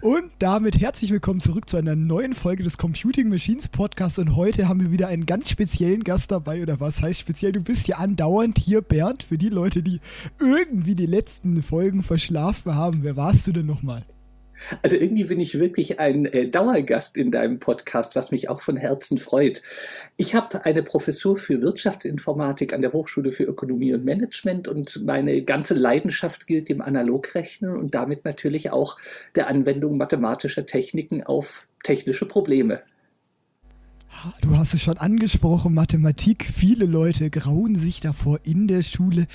Und damit herzlich willkommen zurück zu einer neuen Folge des Computing Machines Podcasts. Und heute haben wir wieder einen ganz speziellen Gast dabei. Oder was heißt speziell? Du bist ja andauernd hier, Bernd. Für die Leute, die irgendwie die letzten Folgen verschlafen haben. Wer warst du denn nochmal? Also irgendwie bin ich wirklich ein äh, Dauergast in deinem Podcast, was mich auch von Herzen freut. Ich habe eine Professur für Wirtschaftsinformatik an der Hochschule für Ökonomie und Management und meine ganze Leidenschaft gilt dem Analogrechnen und damit natürlich auch der Anwendung mathematischer Techniken auf technische Probleme. Du hast es schon angesprochen, Mathematik. Viele Leute grauen sich davor in der Schule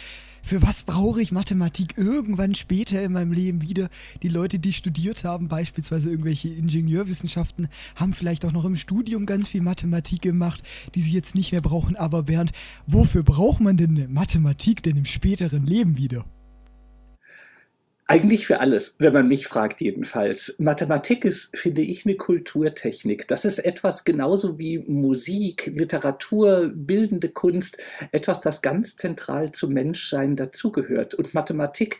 für was brauche ich Mathematik irgendwann später in meinem Leben wieder? Die Leute, die studiert haben, beispielsweise irgendwelche Ingenieurwissenschaften, haben vielleicht auch noch im Studium ganz viel Mathematik gemacht, die sie jetzt nicht mehr brauchen. Aber Bernd, wofür braucht man denn Mathematik denn im späteren Leben wieder? Eigentlich für alles, wenn man mich fragt jedenfalls. Mathematik ist, finde ich, eine Kulturtechnik. Das ist etwas genauso wie Musik, Literatur, bildende Kunst, etwas, das ganz zentral zum Menschsein dazugehört. Und Mathematik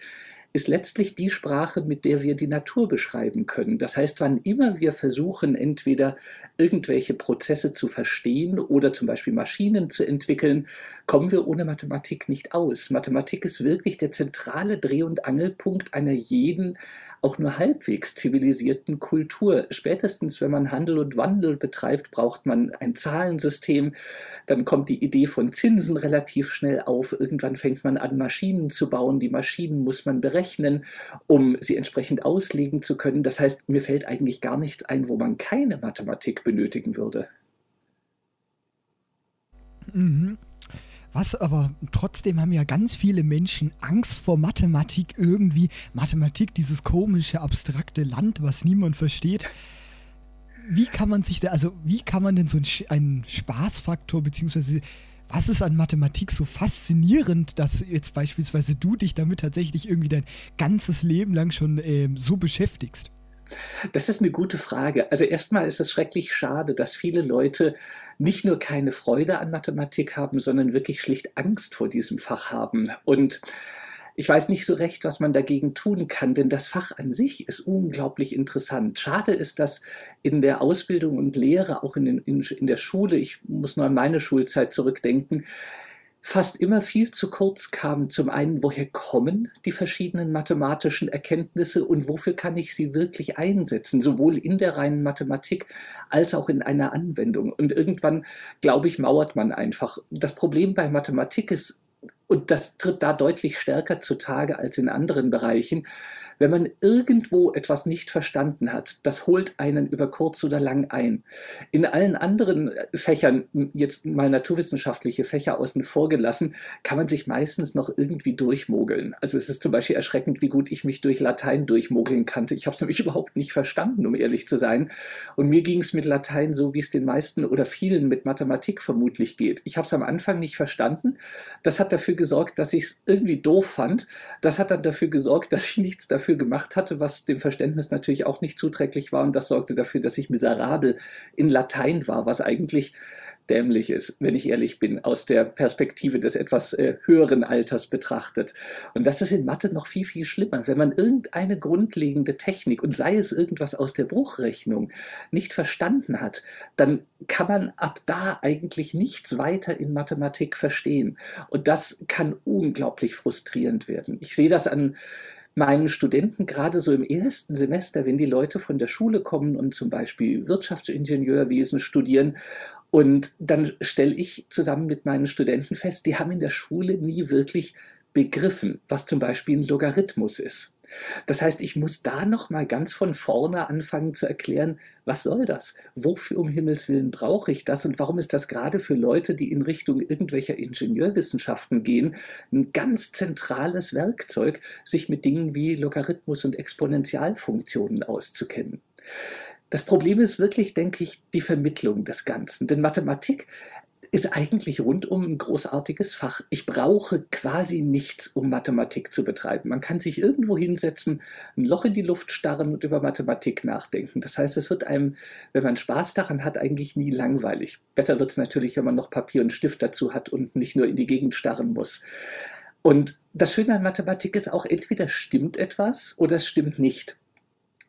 ist letztlich die Sprache, mit der wir die Natur beschreiben können. Das heißt, wann immer wir versuchen, entweder irgendwelche Prozesse zu verstehen oder zum Beispiel Maschinen zu entwickeln, kommen wir ohne Mathematik nicht aus. Mathematik ist wirklich der zentrale Dreh- und Angelpunkt einer jeden auch nur halbwegs zivilisierten Kultur. Spätestens, wenn man Handel und Wandel betreibt, braucht man ein Zahlensystem. Dann kommt die Idee von Zinsen relativ schnell auf. Irgendwann fängt man an, Maschinen zu bauen. Die Maschinen muss man berechnen, um sie entsprechend auslegen zu können. Das heißt, mir fällt eigentlich gar nichts ein, wo man keine Mathematik benötigen würde. Mhm. Was aber trotzdem haben ja ganz viele Menschen Angst vor Mathematik irgendwie. Mathematik, dieses komische, abstrakte Land, was niemand versteht. Wie kann man sich da, also wie kann man denn so einen Spaßfaktor, beziehungsweise was ist an Mathematik so faszinierend, dass jetzt beispielsweise du dich damit tatsächlich irgendwie dein ganzes Leben lang schon ähm, so beschäftigst? Das ist eine gute Frage. Also erstmal ist es schrecklich schade, dass viele Leute nicht nur keine Freude an Mathematik haben, sondern wirklich schlicht Angst vor diesem Fach haben. Und ich weiß nicht so recht, was man dagegen tun kann, denn das Fach an sich ist unglaublich interessant. Schade ist, dass in der Ausbildung und Lehre, auch in, in, in der Schule, ich muss nur an meine Schulzeit zurückdenken, fast immer viel zu kurz kam. Zum einen, woher kommen die verschiedenen mathematischen Erkenntnisse und wofür kann ich sie wirklich einsetzen, sowohl in der reinen Mathematik als auch in einer Anwendung. Und irgendwann, glaube ich, mauert man einfach. Das Problem bei Mathematik ist, und das tritt da deutlich stärker zutage als in anderen Bereichen, wenn man irgendwo etwas nicht verstanden hat, das holt einen über kurz oder lang ein. In allen anderen Fächern, jetzt mal naturwissenschaftliche Fächer außen vor gelassen, kann man sich meistens noch irgendwie durchmogeln. Also es ist zum Beispiel erschreckend, wie gut ich mich durch Latein durchmogeln kannte. Ich habe es nämlich überhaupt nicht verstanden, um ehrlich zu sein. Und mir ging es mit Latein so, wie es den meisten oder vielen mit Mathematik vermutlich geht. Ich habe es am Anfang nicht verstanden. Das hat dafür gesorgt, dass ich es irgendwie doof fand. Das hat dann dafür gesorgt, dass ich nichts dafür gemacht hatte, was dem Verständnis natürlich auch nicht zuträglich war. Und das sorgte dafür, dass ich miserabel in Latein war, was eigentlich dämlich ist, wenn ich ehrlich bin, aus der Perspektive des etwas äh, höheren Alters betrachtet. Und das ist in Mathe noch viel, viel schlimmer. Wenn man irgendeine grundlegende Technik und sei es irgendwas aus der Bruchrechnung nicht verstanden hat, dann kann man ab da eigentlich nichts weiter in Mathematik verstehen. Und das kann unglaublich frustrierend werden. Ich sehe das an meinen Studenten gerade so im ersten Semester, wenn die Leute von der Schule kommen und zum Beispiel Wirtschaftsingenieurwesen studieren und dann stelle ich zusammen mit meinen Studenten fest, die haben in der Schule nie wirklich begriffen, was zum Beispiel ein Logarithmus ist. Das heißt, ich muss da noch mal ganz von vorne anfangen zu erklären, was soll das? Wofür um Himmels Willen brauche ich das? Und warum ist das gerade für Leute, die in Richtung irgendwelcher Ingenieurwissenschaften gehen, ein ganz zentrales Werkzeug, sich mit Dingen wie Logarithmus und Exponentialfunktionen auszukennen? Das Problem ist wirklich, denke ich, die Vermittlung des Ganzen. Denn Mathematik ist eigentlich rundum ein großartiges Fach. Ich brauche quasi nichts, um Mathematik zu betreiben. Man kann sich irgendwo hinsetzen, ein Loch in die Luft starren und über Mathematik nachdenken. Das heißt, es wird einem, wenn man Spaß daran hat, eigentlich nie langweilig. Besser wird es natürlich, wenn man noch Papier und Stift dazu hat und nicht nur in die Gegend starren muss. Und das Schöne an Mathematik ist auch, entweder stimmt etwas oder es stimmt nicht.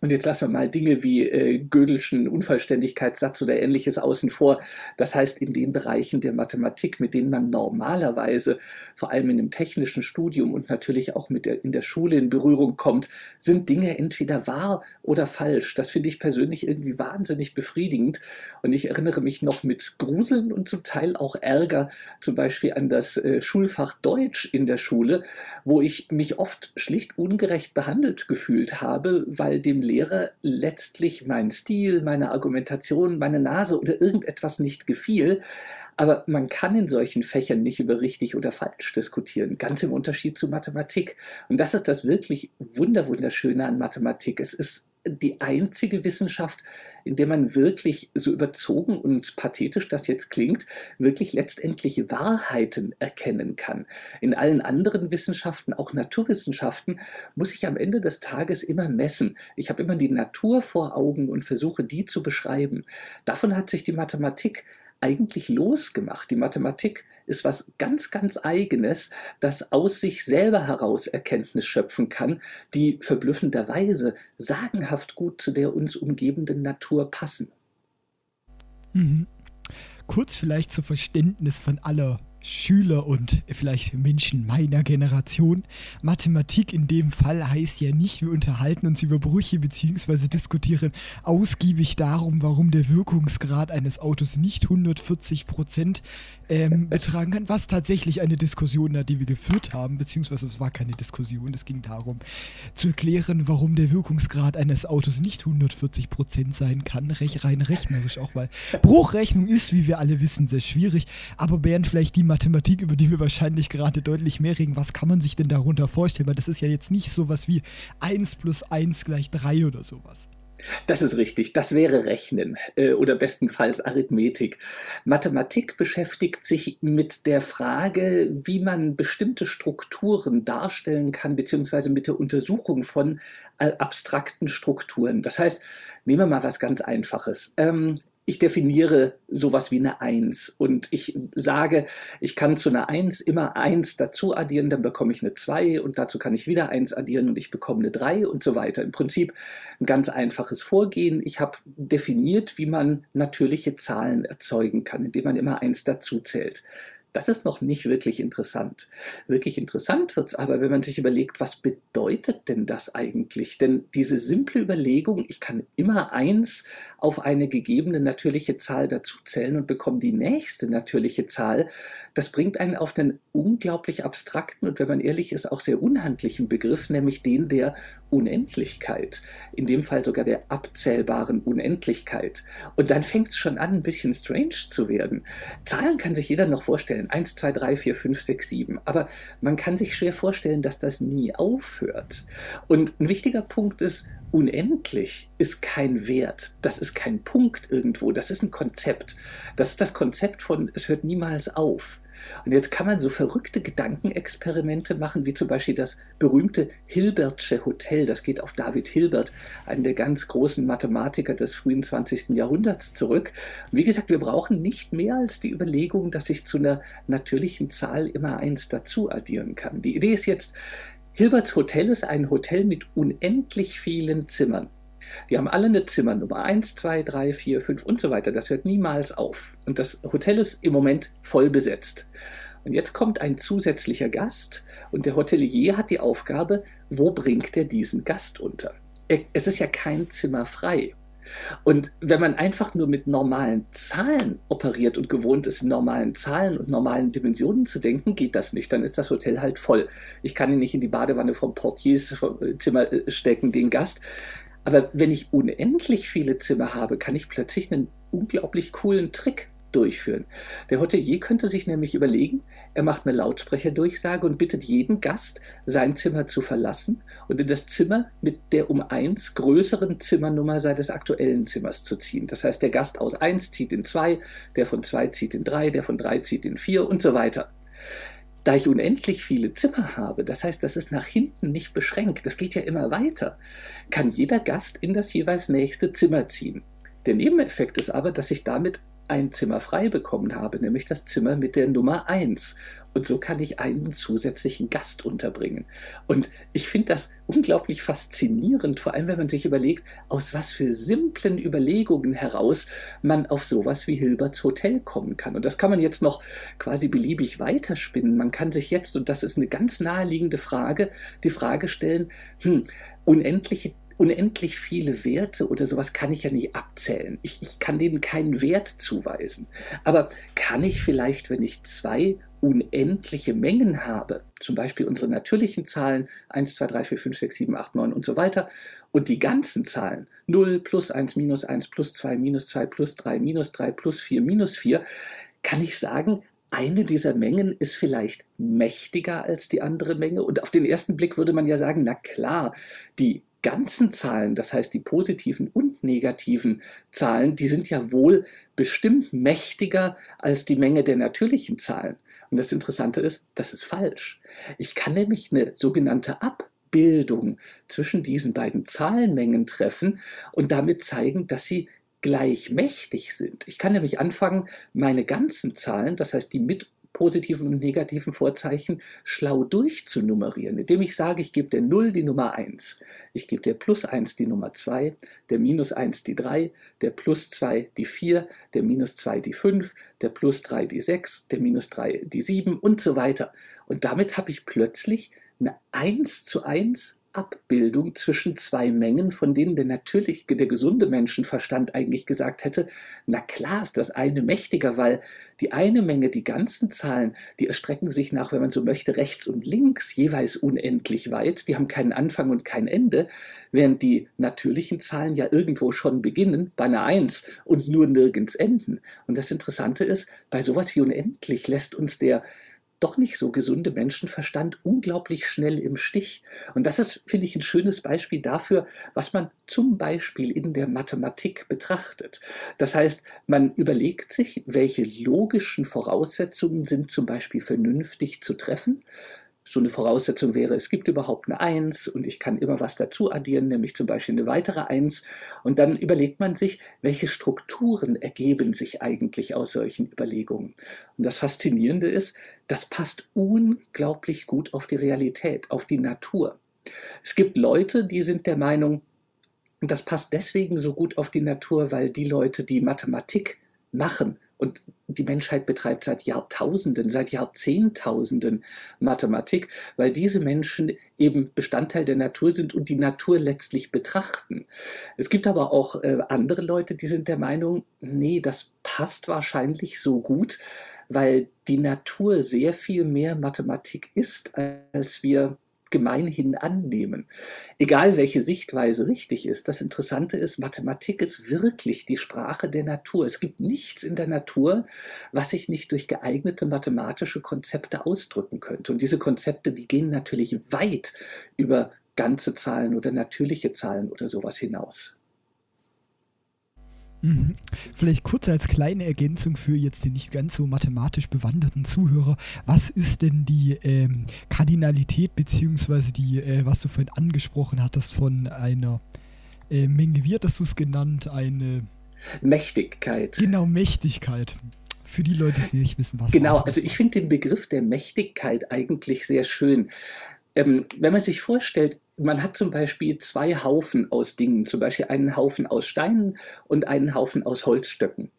Und jetzt lassen wir mal Dinge wie äh, Gödelschen Unvollständigkeitssatz oder ähnliches außen vor. Das heißt, in den Bereichen der Mathematik, mit denen man normalerweise, vor allem in einem technischen Studium und natürlich auch mit der, in der Schule in Berührung kommt, sind Dinge entweder wahr oder falsch. Das finde ich persönlich irgendwie wahnsinnig befriedigend. Und ich erinnere mich noch mit Gruseln und zum Teil auch Ärger zum Beispiel an das äh, Schulfach Deutsch in der Schule, wo ich mich oft schlicht ungerecht behandelt gefühlt habe, weil dem Lehrer letztlich mein Stil, meine Argumentation, meine Nase oder irgendetwas nicht gefiel. Aber man kann in solchen Fächern nicht über richtig oder falsch diskutieren, ganz im Unterschied zu Mathematik. Und das ist das wirklich wunderwunderschöne an Mathematik. Es ist die einzige Wissenschaft, in der man wirklich so überzogen und pathetisch das jetzt klingt, wirklich letztendlich Wahrheiten erkennen kann. In allen anderen Wissenschaften, auch Naturwissenschaften, muss ich am Ende des Tages immer messen. Ich habe immer die Natur vor Augen und versuche die zu beschreiben. Davon hat sich die Mathematik eigentlich losgemacht. Die Mathematik ist was ganz, ganz eigenes, das aus sich selber heraus Erkenntnis schöpfen kann, die verblüffenderweise sagenhaft gut zu der uns umgebenden Natur passen. Mhm. Kurz vielleicht zu Verständnis von aller Schüler und vielleicht Menschen meiner Generation. Mathematik in dem Fall heißt ja nicht, wir unterhalten uns über Brüche bzw. diskutieren ausgiebig darum, warum der Wirkungsgrad eines Autos nicht 140 Prozent ähm, betragen kann, was tatsächlich eine Diskussion war, die wir geführt haben, beziehungsweise es war keine Diskussion, es ging darum zu erklären, warum der Wirkungsgrad eines Autos nicht 140 Prozent sein kann, rein rechnerisch auch, weil Bruchrechnung ist, wie wir alle wissen, sehr schwierig, aber Bernd, vielleicht die Mathematik, über die wir wahrscheinlich gerade deutlich mehr reden, was kann man sich denn darunter vorstellen, weil das ist ja jetzt nicht sowas wie 1 plus 1 gleich 3 oder sowas. Das ist richtig. Das wäre Rechnen äh, oder bestenfalls Arithmetik. Mathematik beschäftigt sich mit der Frage, wie man bestimmte Strukturen darstellen kann, beziehungsweise mit der Untersuchung von äh, abstrakten Strukturen. Das heißt, nehmen wir mal was ganz Einfaches. Ich definiere sowas wie eine Eins und ich sage, ich kann zu einer Eins immer eins dazu addieren, dann bekomme ich eine Zwei und dazu kann ich wieder eins addieren und ich bekomme eine Drei und so weiter. Im Prinzip ein ganz einfaches Vorgehen. Ich habe definiert, wie man natürliche Zahlen erzeugen kann, indem man immer eins dazu zählt. Das ist noch nicht wirklich interessant. Wirklich interessant wird es aber, wenn man sich überlegt, was bedeutet denn das eigentlich? Denn diese simple Überlegung, ich kann immer eins auf eine gegebene natürliche Zahl dazuzählen und bekomme die nächste natürliche Zahl, das bringt einen auf einen unglaublich abstrakten und wenn man ehrlich ist, auch sehr unhandlichen Begriff, nämlich den der Unendlichkeit. In dem Fall sogar der abzählbaren Unendlichkeit. Und dann fängt es schon an, ein bisschen strange zu werden. Zahlen kann sich jeder noch vorstellen vorstellen. 1, 2, 3, 4, 5, 6, 7. Aber man kann sich schwer vorstellen, dass das nie aufhört. Und ein wichtiger Punkt ist, unendlich ist kein Wert. Das ist kein Punkt irgendwo. Das ist ein Konzept. Das ist das Konzept von, es hört niemals auf. Und jetzt kann man so verrückte Gedankenexperimente machen, wie zum Beispiel das berühmte Hilbertsche Hotel. Das geht auf David Hilbert, einen der ganz großen Mathematiker des frühen 20. Jahrhunderts, zurück. Und wie gesagt, wir brauchen nicht mehr als die Überlegung, dass ich zu einer natürlichen Zahl immer eins dazu addieren kann. Die Idee ist jetzt, Hilberts Hotel ist ein Hotel mit unendlich vielen Zimmern. Die haben alle eine Zimmernummer 1, 2, 3, 4, 5 und so weiter. Das hört niemals auf. Und das Hotel ist im Moment voll besetzt. Und jetzt kommt ein zusätzlicher Gast und der Hotelier hat die Aufgabe, wo bringt er diesen Gast unter? Es ist ja kein Zimmer frei. Und wenn man einfach nur mit normalen Zahlen operiert und gewohnt ist, in normalen Zahlen und normalen Dimensionen zu denken, geht das nicht. Dann ist das Hotel halt voll. Ich kann ihn nicht in die Badewanne vom Portiers Zimmer äh, stecken, den Gast. Aber wenn ich unendlich viele Zimmer habe, kann ich plötzlich einen unglaublich coolen Trick durchführen. Der Hotelier könnte sich nämlich überlegen, er macht eine Lautsprecherdurchsage und bittet jeden Gast, sein Zimmer zu verlassen und in das Zimmer mit der um eins größeren Zimmernummer seines aktuellen Zimmers zu ziehen. Das heißt, der Gast aus eins zieht in zwei, der von zwei zieht in drei, der von drei zieht in vier und so weiter. Da ich unendlich viele Zimmer habe, das heißt, das ist nach hinten nicht beschränkt, das geht ja immer weiter, kann jeder Gast in das jeweils nächste Zimmer ziehen. Der Nebeneffekt ist aber, dass ich damit ein Zimmer frei bekommen habe, nämlich das Zimmer mit der Nummer 1. Und so kann ich einen zusätzlichen Gast unterbringen. Und ich finde das unglaublich faszinierend, vor allem wenn man sich überlegt, aus was für simplen Überlegungen heraus man auf sowas wie Hilberts Hotel kommen kann. Und das kann man jetzt noch quasi beliebig weiterspinnen. Man kann sich jetzt, und das ist eine ganz naheliegende Frage, die Frage stellen, hm, unendliche unendlich viele Werte oder sowas kann ich ja nicht abzählen. Ich, ich, kann denen keinen Wert zuweisen. Aber kann ich vielleicht, wenn ich zwei unendliche Mengen habe, zum Beispiel unsere natürlichen Zahlen 1, 2, 3, 4, 5, 6, 7, 8, 9 und so weiter, und die ganzen Zahlen 0, plus 1, minus 1, plus 2, minus 2, plus 3, minus 3, plus 4, minus 4, kann ich sagen, eine dieser Mengen ist vielleicht mächtiger als die andere Menge. Und auf den ersten Blick würde man ja sagen, na klar, die ganzen Zahlen, das heißt die positiven und negativen Zahlen, die sind ja wohl bestimmt mächtiger als die Menge der natürlichen Zahlen. Und das Interessante ist, das ist falsch. Ich kann nämlich eine sogenannte Abbildung zwischen diesen beiden Zahlenmengen treffen und damit zeigen, dass sie gleich mächtig sind. Ich kann nämlich anfangen, meine ganzen Zahlen, das heißt die mit positiven und negativen Vorzeichen schlau durchzunummerieren, indem ich sage, ich gebe der 0 die Nummer 1, ich gebe der Plus 1 die Nummer 2, der Minus 1 die 3, der Plus 2 die 4, der Minus 2 die 5, der Plus 3 die 6, der Minus 3 die 7 und so weiter. Und damit habe ich plötzlich eine 1 zu 1 Abbildung zwischen zwei Mengen, von denen der natürlich, der gesunde Menschenverstand eigentlich gesagt hätte, na klar ist das eine mächtiger, weil die eine Menge, die ganzen Zahlen, die erstrecken sich nach, wenn man so möchte, rechts und links jeweils unendlich weit, die haben keinen Anfang und kein Ende, während die natürlichen Zahlen ja irgendwo schon beginnen, bei einer Eins und nur nirgends enden. Und das Interessante ist, bei sowas wie unendlich lässt uns der doch nicht so gesunde Menschenverstand unglaublich schnell im Stich. Und das ist, finde ich, ein schönes Beispiel dafür, was man zum Beispiel in der Mathematik betrachtet. Das heißt, man überlegt sich, welche logischen Voraussetzungen sind zum Beispiel vernünftig zu treffen so eine Voraussetzung wäre, es gibt überhaupt eine Eins und ich kann immer was dazu addieren, nämlich zum Beispiel eine weitere Eins. Und dann überlegt man sich, welche Strukturen ergeben sich eigentlich aus solchen Überlegungen. Und das Faszinierende ist, das passt unglaublich gut auf die Realität, auf die Natur. Es gibt Leute, die sind der Meinung, das passt deswegen so gut auf die Natur, weil die Leute, die Mathematik machen, und die Menschheit betreibt seit Jahrtausenden, seit Jahrzehntausenden Mathematik, weil diese Menschen eben Bestandteil der Natur sind und die Natur letztlich betrachten. Es gibt aber auch äh, andere Leute, die sind der Meinung, nee, das passt wahrscheinlich so gut, weil die Natur sehr viel mehr Mathematik ist, als wir gemeinhin annehmen. Egal welche Sichtweise richtig ist, das Interessante ist, Mathematik ist wirklich die Sprache der Natur. Es gibt nichts in der Natur, was sich nicht durch geeignete mathematische Konzepte ausdrücken könnte. Und diese Konzepte, die gehen natürlich weit über ganze Zahlen oder natürliche Zahlen oder sowas hinaus. Mhm. Vielleicht kurz als kleine Ergänzung für jetzt die nicht ganz so mathematisch bewanderten Zuhörer. Was ist denn die ähm, Kardinalität, beziehungsweise die, äh, was du vorhin angesprochen hattest, von einer äh, Menge, wie hattest du es genannt? Eine Mächtigkeit. Genau, Mächtigkeit. Für die Leute, die nicht wissen, was Genau, also ich finde den Begriff der Mächtigkeit eigentlich sehr schön. Ähm, wenn man sich vorstellt, man hat zum Beispiel zwei Haufen aus Dingen, zum Beispiel einen Haufen aus Steinen und einen Haufen aus Holzstöcken.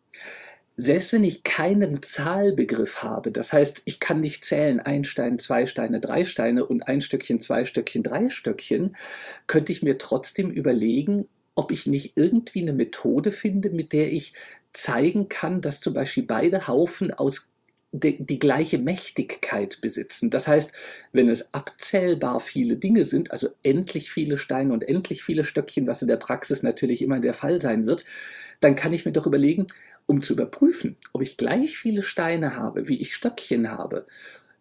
Selbst wenn ich keinen Zahlbegriff habe, das heißt, ich kann nicht zählen, ein Stein, zwei Steine, drei Steine und ein Stöckchen, zwei Stöckchen, drei Stöckchen, könnte ich mir trotzdem überlegen, ob ich nicht irgendwie eine Methode finde, mit der ich zeigen kann, dass zum Beispiel beide Haufen aus die, die, gleiche Mächtigkeit besitzen. Das heißt, wenn es abzählbar viele Dinge sind, also endlich viele Steine und endlich viele Stöckchen, was in der Praxis natürlich immer der Fall sein wird, dann kann ich mir doch überlegen, um zu überprüfen, ob ich gleich viele Steine habe, wie ich Stöckchen habe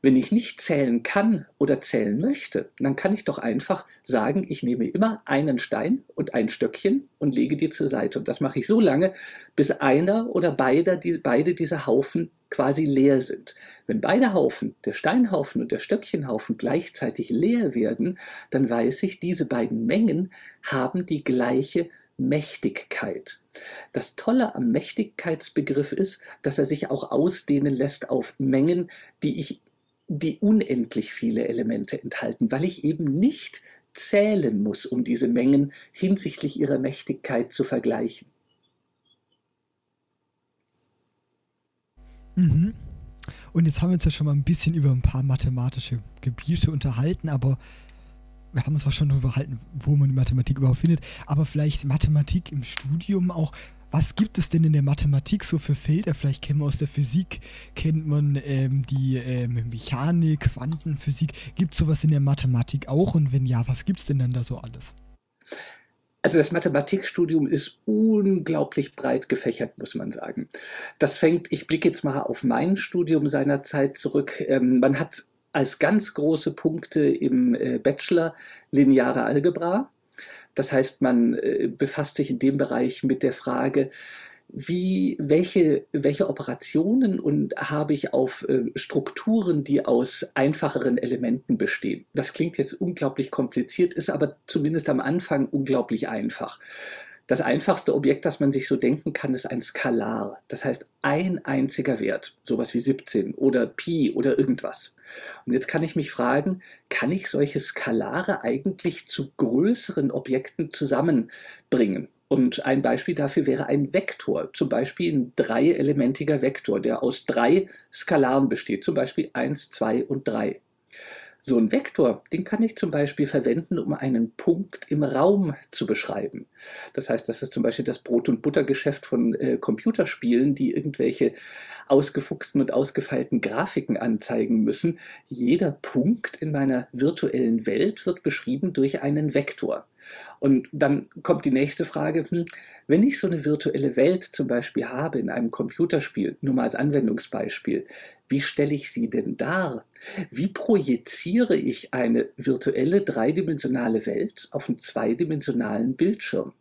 wenn ich nicht zählen kann oder zählen möchte, dann kann ich doch einfach sagen, ich nehme immer einen Stein und ein Stöckchen und lege die zur Seite. Und das mache ich so lange, bis einer oder beide, die, beide dieser Haufen quasi leer sind. Wenn beide Haufen, der Steinhaufen und der Stöckchenhaufen, gleichzeitig leer werden, dann weiß ich, diese beiden Mengen haben die gleiche Mächtigkeit. Das Tolle am Mächtigkeitsbegriff ist, dass er sich auch ausdehnen lässt auf Mengen, die ich die unendlich viele Elemente enthalten, weil ich eben nicht zählen muss, um diese Mengen hinsichtlich ihrer Mächtigkeit zu vergleichen. Mhm. Und jetzt haben wir uns ja schon mal ein bisschen über ein paar mathematische Gebiete unterhalten, aber wir haben uns auch schon darüber unterhalten, wo man die Mathematik überhaupt findet. Aber vielleicht Mathematik im Studium auch. Was gibt es denn in der Mathematik so für Felder? Vielleicht kennen wir aus der Physik, kennt man ähm, die ähm, Mechanik, Quantenphysik. Gibt es sowas in der Mathematik auch? Und wenn ja, was gibt es denn dann da so alles? Also das Mathematikstudium ist unglaublich breit gefächert, muss man sagen. Das fängt, ich blicke jetzt mal auf mein Studium seinerzeit zurück. Ähm, man hat als ganz große Punkte im äh, Bachelor lineare Algebra. Das heißt, man äh, befasst sich in dem Bereich mit der Frage, wie, welche, welche Operationen und habe ich auf äh, Strukturen, die aus einfacheren Elementen bestehen. Das klingt jetzt unglaublich kompliziert, ist aber zumindest am Anfang unglaublich einfach. Das einfachste Objekt, das man sich so denken kann, ist ein Skalar. Das heißt, ein einziger Wert, sowas wie 17 oder Pi oder irgendwas. Und jetzt kann ich mich fragen, kann ich solche Skalare eigentlich zu größeren Objekten zusammenbringen? Und ein Beispiel dafür wäre ein Vektor, zum Beispiel ein dreielementiger Vektor, der aus drei Skalaren besteht, zum Beispiel 1, 2 und 3. So ein Vektor, den kann ich zum Beispiel verwenden, um einen Punkt im Raum zu beschreiben. Das heißt, das ist zum Beispiel das Brot- und Buttergeschäft von äh, Computerspielen, die irgendwelche ausgefuchsten und ausgefeilten Grafiken anzeigen müssen. Jeder Punkt in meiner virtuellen Welt wird beschrieben durch einen Vektor. Und dann kommt die nächste Frage, hm, wenn ich so eine virtuelle Welt zum Beispiel habe in einem Computerspiel, nur mal als Anwendungsbeispiel, wie stelle ich sie denn dar? Wie projiziere ich eine virtuelle dreidimensionale Welt auf einen zweidimensionalen Bildschirm?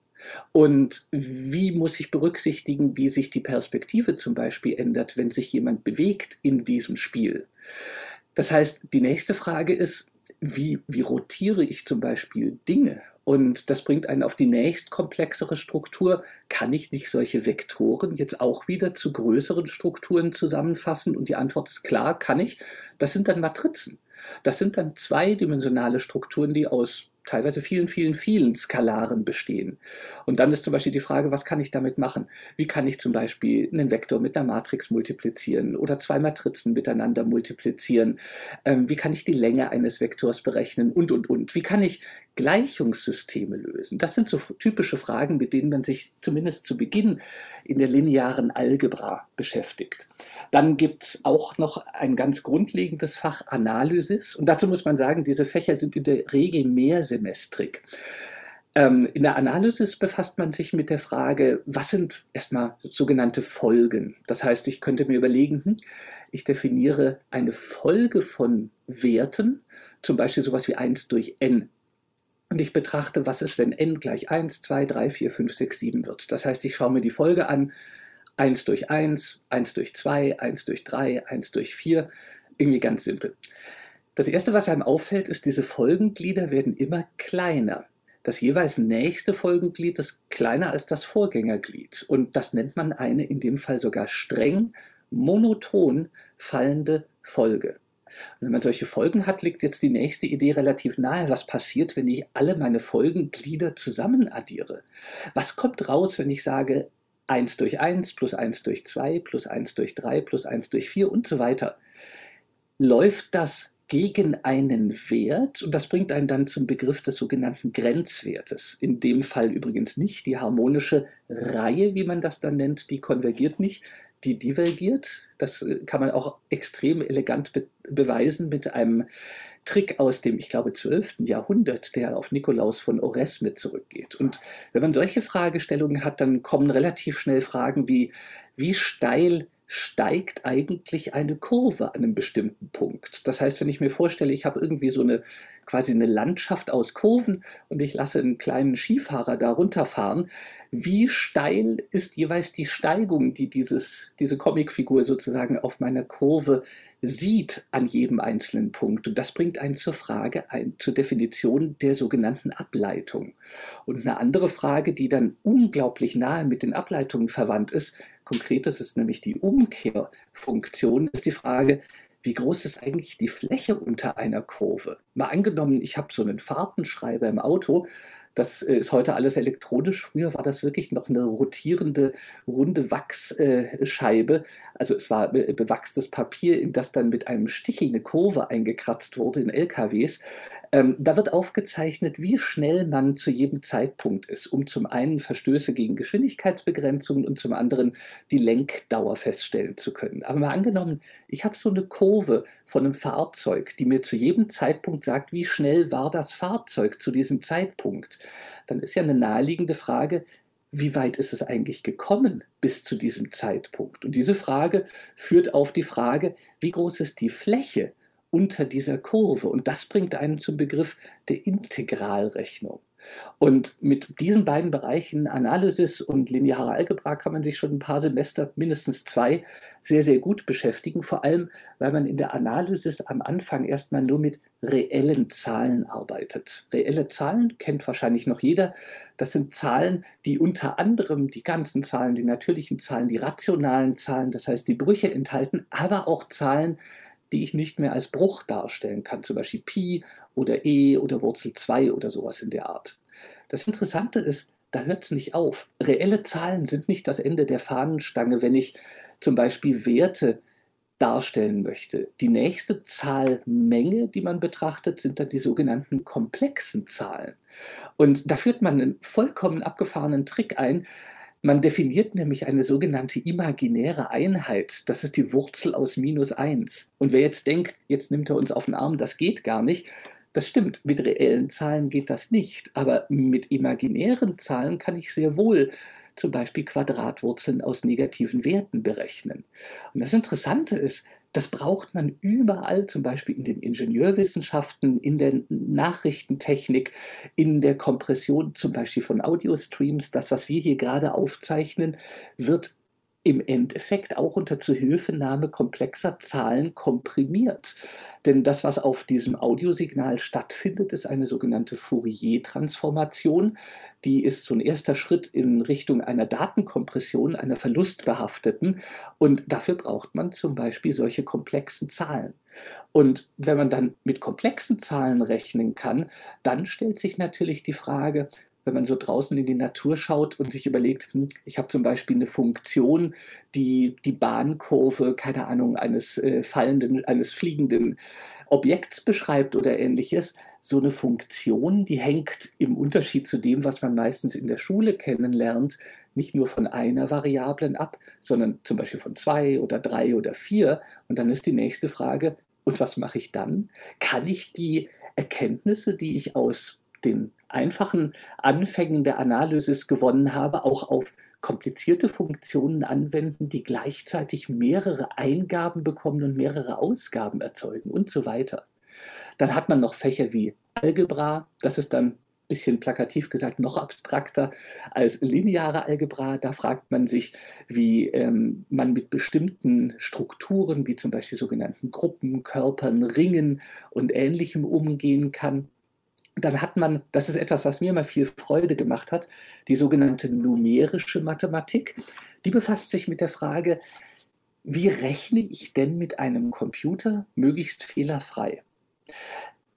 Und wie muss ich berücksichtigen, wie sich die Perspektive zum Beispiel ändert, wenn sich jemand bewegt in diesem Spiel? Das heißt, die nächste Frage ist, wie, wie rotiere ich zum Beispiel Dinge? Und das bringt einen auf die nächst komplexere Struktur. Kann ich nicht solche Vektoren jetzt auch wieder zu größeren Strukturen zusammenfassen? Und die Antwort ist klar, kann ich. Das sind dann Matrizen. Das sind dann zweidimensionale Strukturen, die aus teilweise vielen, vielen, vielen Skalaren bestehen. Und dann ist zum Beispiel die Frage, was kann ich damit machen? Wie kann ich zum Beispiel einen Vektor mit einer Matrix multiplizieren oder zwei Matrizen miteinander multiplizieren? Ähm, wie kann ich die Länge eines Vektors berechnen und, und, und? Wie kann ich Gleichungssysteme lösen? Das sind so typische Fragen, mit denen man sich zumindest zu Beginn in der linearen Algebra beschäftigt. Dann gibt es auch noch ein ganz grundlegendes Fach Analysis. Und dazu muss man sagen, diese Fächer sind in der Regel mehrsemestrig. Ähm, in der Analysis befasst man sich mit der Frage, was sind erstmal sogenannte Folgen. Das heißt, ich könnte mir überlegen, hm, ich definiere eine Folge von Werten, zum Beispiel sowas wie 1 durch n und ich betrachte, was ist, wenn n gleich 1, 2, 3, 4, 5, 6, 7 wird. Das heißt, ich schaue mir die Folge an, 1 durch 1, 1 durch 2, 1 durch 3, 1 durch 4, irgendwie ganz simpel. Das Erste, was einem auffällt, ist, diese Folgenglieder werden immer kleiner. Das jeweils nächste Folgenglied ist kleiner als das Vorgängerglied. Und das nennt man eine in dem Fall sogar streng monoton fallende Folge. Und wenn man solche Folgen hat, liegt jetzt die nächste Idee relativ nahe. Was passiert, wenn ich alle meine Folgenglieder zusammen addiere? Was kommt raus, wenn ich sage 1 durch 1 plus 1 durch 2 plus 1 durch 3 plus 1 durch 4 und so weiter? Läuft das gegen einen Wert und das bringt einen dann zum Begriff des sogenannten Grenzwertes. In dem Fall übrigens nicht. Die harmonische Reihe, wie man das dann nennt, die konvergiert nicht, die divergiert. Das äh, kann man auch extrem elegant be beweisen mit einem Trick aus dem, ich glaube, 12. Jahrhundert, der auf Nikolaus von Ores mit zurückgeht. Und wenn man solche Fragestellungen hat, dann kommen relativ schnell Fragen wie, wie steil steigt eigentlich eine Kurve an einem bestimmten Punkt. Das heißt, wenn ich mir vorstelle, ich habe irgendwie so eine quasi eine Landschaft aus Kurven und ich lasse einen kleinen Skifahrer da runterfahren, wie steil ist jeweils die Steigung, die dieses, diese Comicfigur sozusagen auf meiner Kurve sieht an jedem einzelnen Punkt. Und das bringt einen zur Frage, ein, zur Definition der sogenannten Ableitung. Und eine andere Frage, die dann unglaublich nahe mit den Ableitungen verwandt ist, konkret ist nämlich die Umkehrfunktion, ist die Frage, wie groß ist eigentlich die Fläche unter einer Kurve? Mal angenommen, ich habe so einen Fahrtenschreiber im Auto, das äh, ist heute alles elektronisch. Früher war das wirklich noch eine rotierende, runde Wachsscheibe. Also es war bewachstes Papier, in das dann mit einem Stichel eine Kurve eingekratzt wurde in LKWs. Ähm, da wird aufgezeichnet, wie schnell man zu jedem Zeitpunkt ist, um zum einen Verstöße gegen Geschwindigkeitsbegrenzungen und zum anderen die Lenkdauer feststellen zu können. Aber mal angenommen, ich habe so eine Kurve von einem Fahrzeug, die mir zu jedem Zeitpunkt sagt, wie schnell war das Fahrzeug zu diesem Zeitpunkt dann ist ja eine naheliegende Frage, wie weit ist es eigentlich gekommen bis zu diesem Zeitpunkt? Und diese Frage führt auf die Frage, wie groß ist die Fläche unter dieser Kurve? Und das bringt einen zum Begriff der Integralrechnung. Und mit diesen beiden Bereichen Analysis und lineare Algebra kann man sich schon ein paar Semester, mindestens zwei, sehr, sehr gut beschäftigen. Vor allem, weil man in der Analysis am Anfang erstmal nur mit reellen Zahlen arbeitet. Reelle Zahlen kennt wahrscheinlich noch jeder. Das sind Zahlen, die unter anderem die ganzen Zahlen, die natürlichen Zahlen, die rationalen Zahlen, das heißt die Brüche enthalten, aber auch Zahlen, die ich nicht mehr als Bruch darstellen kann, zum Beispiel Pi oder E oder Wurzel 2 oder sowas in der Art. Das Interessante ist, da hört es nicht auf. Reelle Zahlen sind nicht das Ende der Fahnenstange, wenn ich zum Beispiel Werte darstellen möchte. Die nächste Zahlmenge, die man betrachtet, sind dann die sogenannten komplexen Zahlen. Und da führt man einen vollkommen abgefahrenen Trick ein, man definiert nämlich eine sogenannte imaginäre Einheit. Das ist die Wurzel aus minus 1. Und wer jetzt denkt, jetzt nimmt er uns auf den Arm, das geht gar nicht, das stimmt, mit reellen Zahlen geht das nicht, aber mit imaginären Zahlen kann ich sehr wohl zum Beispiel Quadratwurzeln aus negativen Werten berechnen. Und das Interessante ist, das braucht man überall, zum Beispiel in den Ingenieurwissenschaften, in der Nachrichtentechnik, in der Kompression zum Beispiel von Audiostreams. Das, was wir hier gerade aufzeichnen, wird im Endeffekt auch unter Zuhilfenahme komplexer Zahlen komprimiert. Denn das, was auf diesem Audiosignal stattfindet, ist eine sogenannte Fourier-Transformation. Die ist so ein erster Schritt in Richtung einer Datenkompression, einer verlustbehafteten. Und dafür braucht man zum Beispiel solche komplexen Zahlen. Und wenn man dann mit komplexen Zahlen rechnen kann, dann stellt sich natürlich die Frage, wenn man so draußen in die Natur schaut und sich überlegt, hm, ich habe zum Beispiel eine Funktion, die die Bahnkurve, keine Ahnung, eines äh, fallenden, eines fliegenden Objekts beschreibt oder ähnliches. So eine Funktion, die hängt im Unterschied zu dem, was man meistens in der Schule kennenlernt, nicht nur von einer Variablen ab, sondern zum Beispiel von zwei oder drei oder vier. Und dann ist die nächste Frage, und was mache ich dann? Kann ich die Erkenntnisse, die ich aus den einfachen Anfängen der Analysis gewonnen habe, auch auf komplizierte Funktionen anwenden, die gleichzeitig mehrere Eingaben bekommen und mehrere Ausgaben erzeugen und so weiter. Dann hat man noch Fächer wie Algebra, das ist dann ein bisschen plakativ gesagt noch abstrakter als lineare Algebra. Da fragt man sich, wie ähm, man mit bestimmten Strukturen, wie zum Beispiel sogenannten Gruppen, Körpern, Ringen und ähnlichem umgehen kann dann hat man, das ist etwas, was mir immer viel Freude gemacht hat, die sogenannte numerische Mathematik. Die befasst sich mit der Frage, wie rechne ich denn mit einem Computer möglichst fehlerfrei?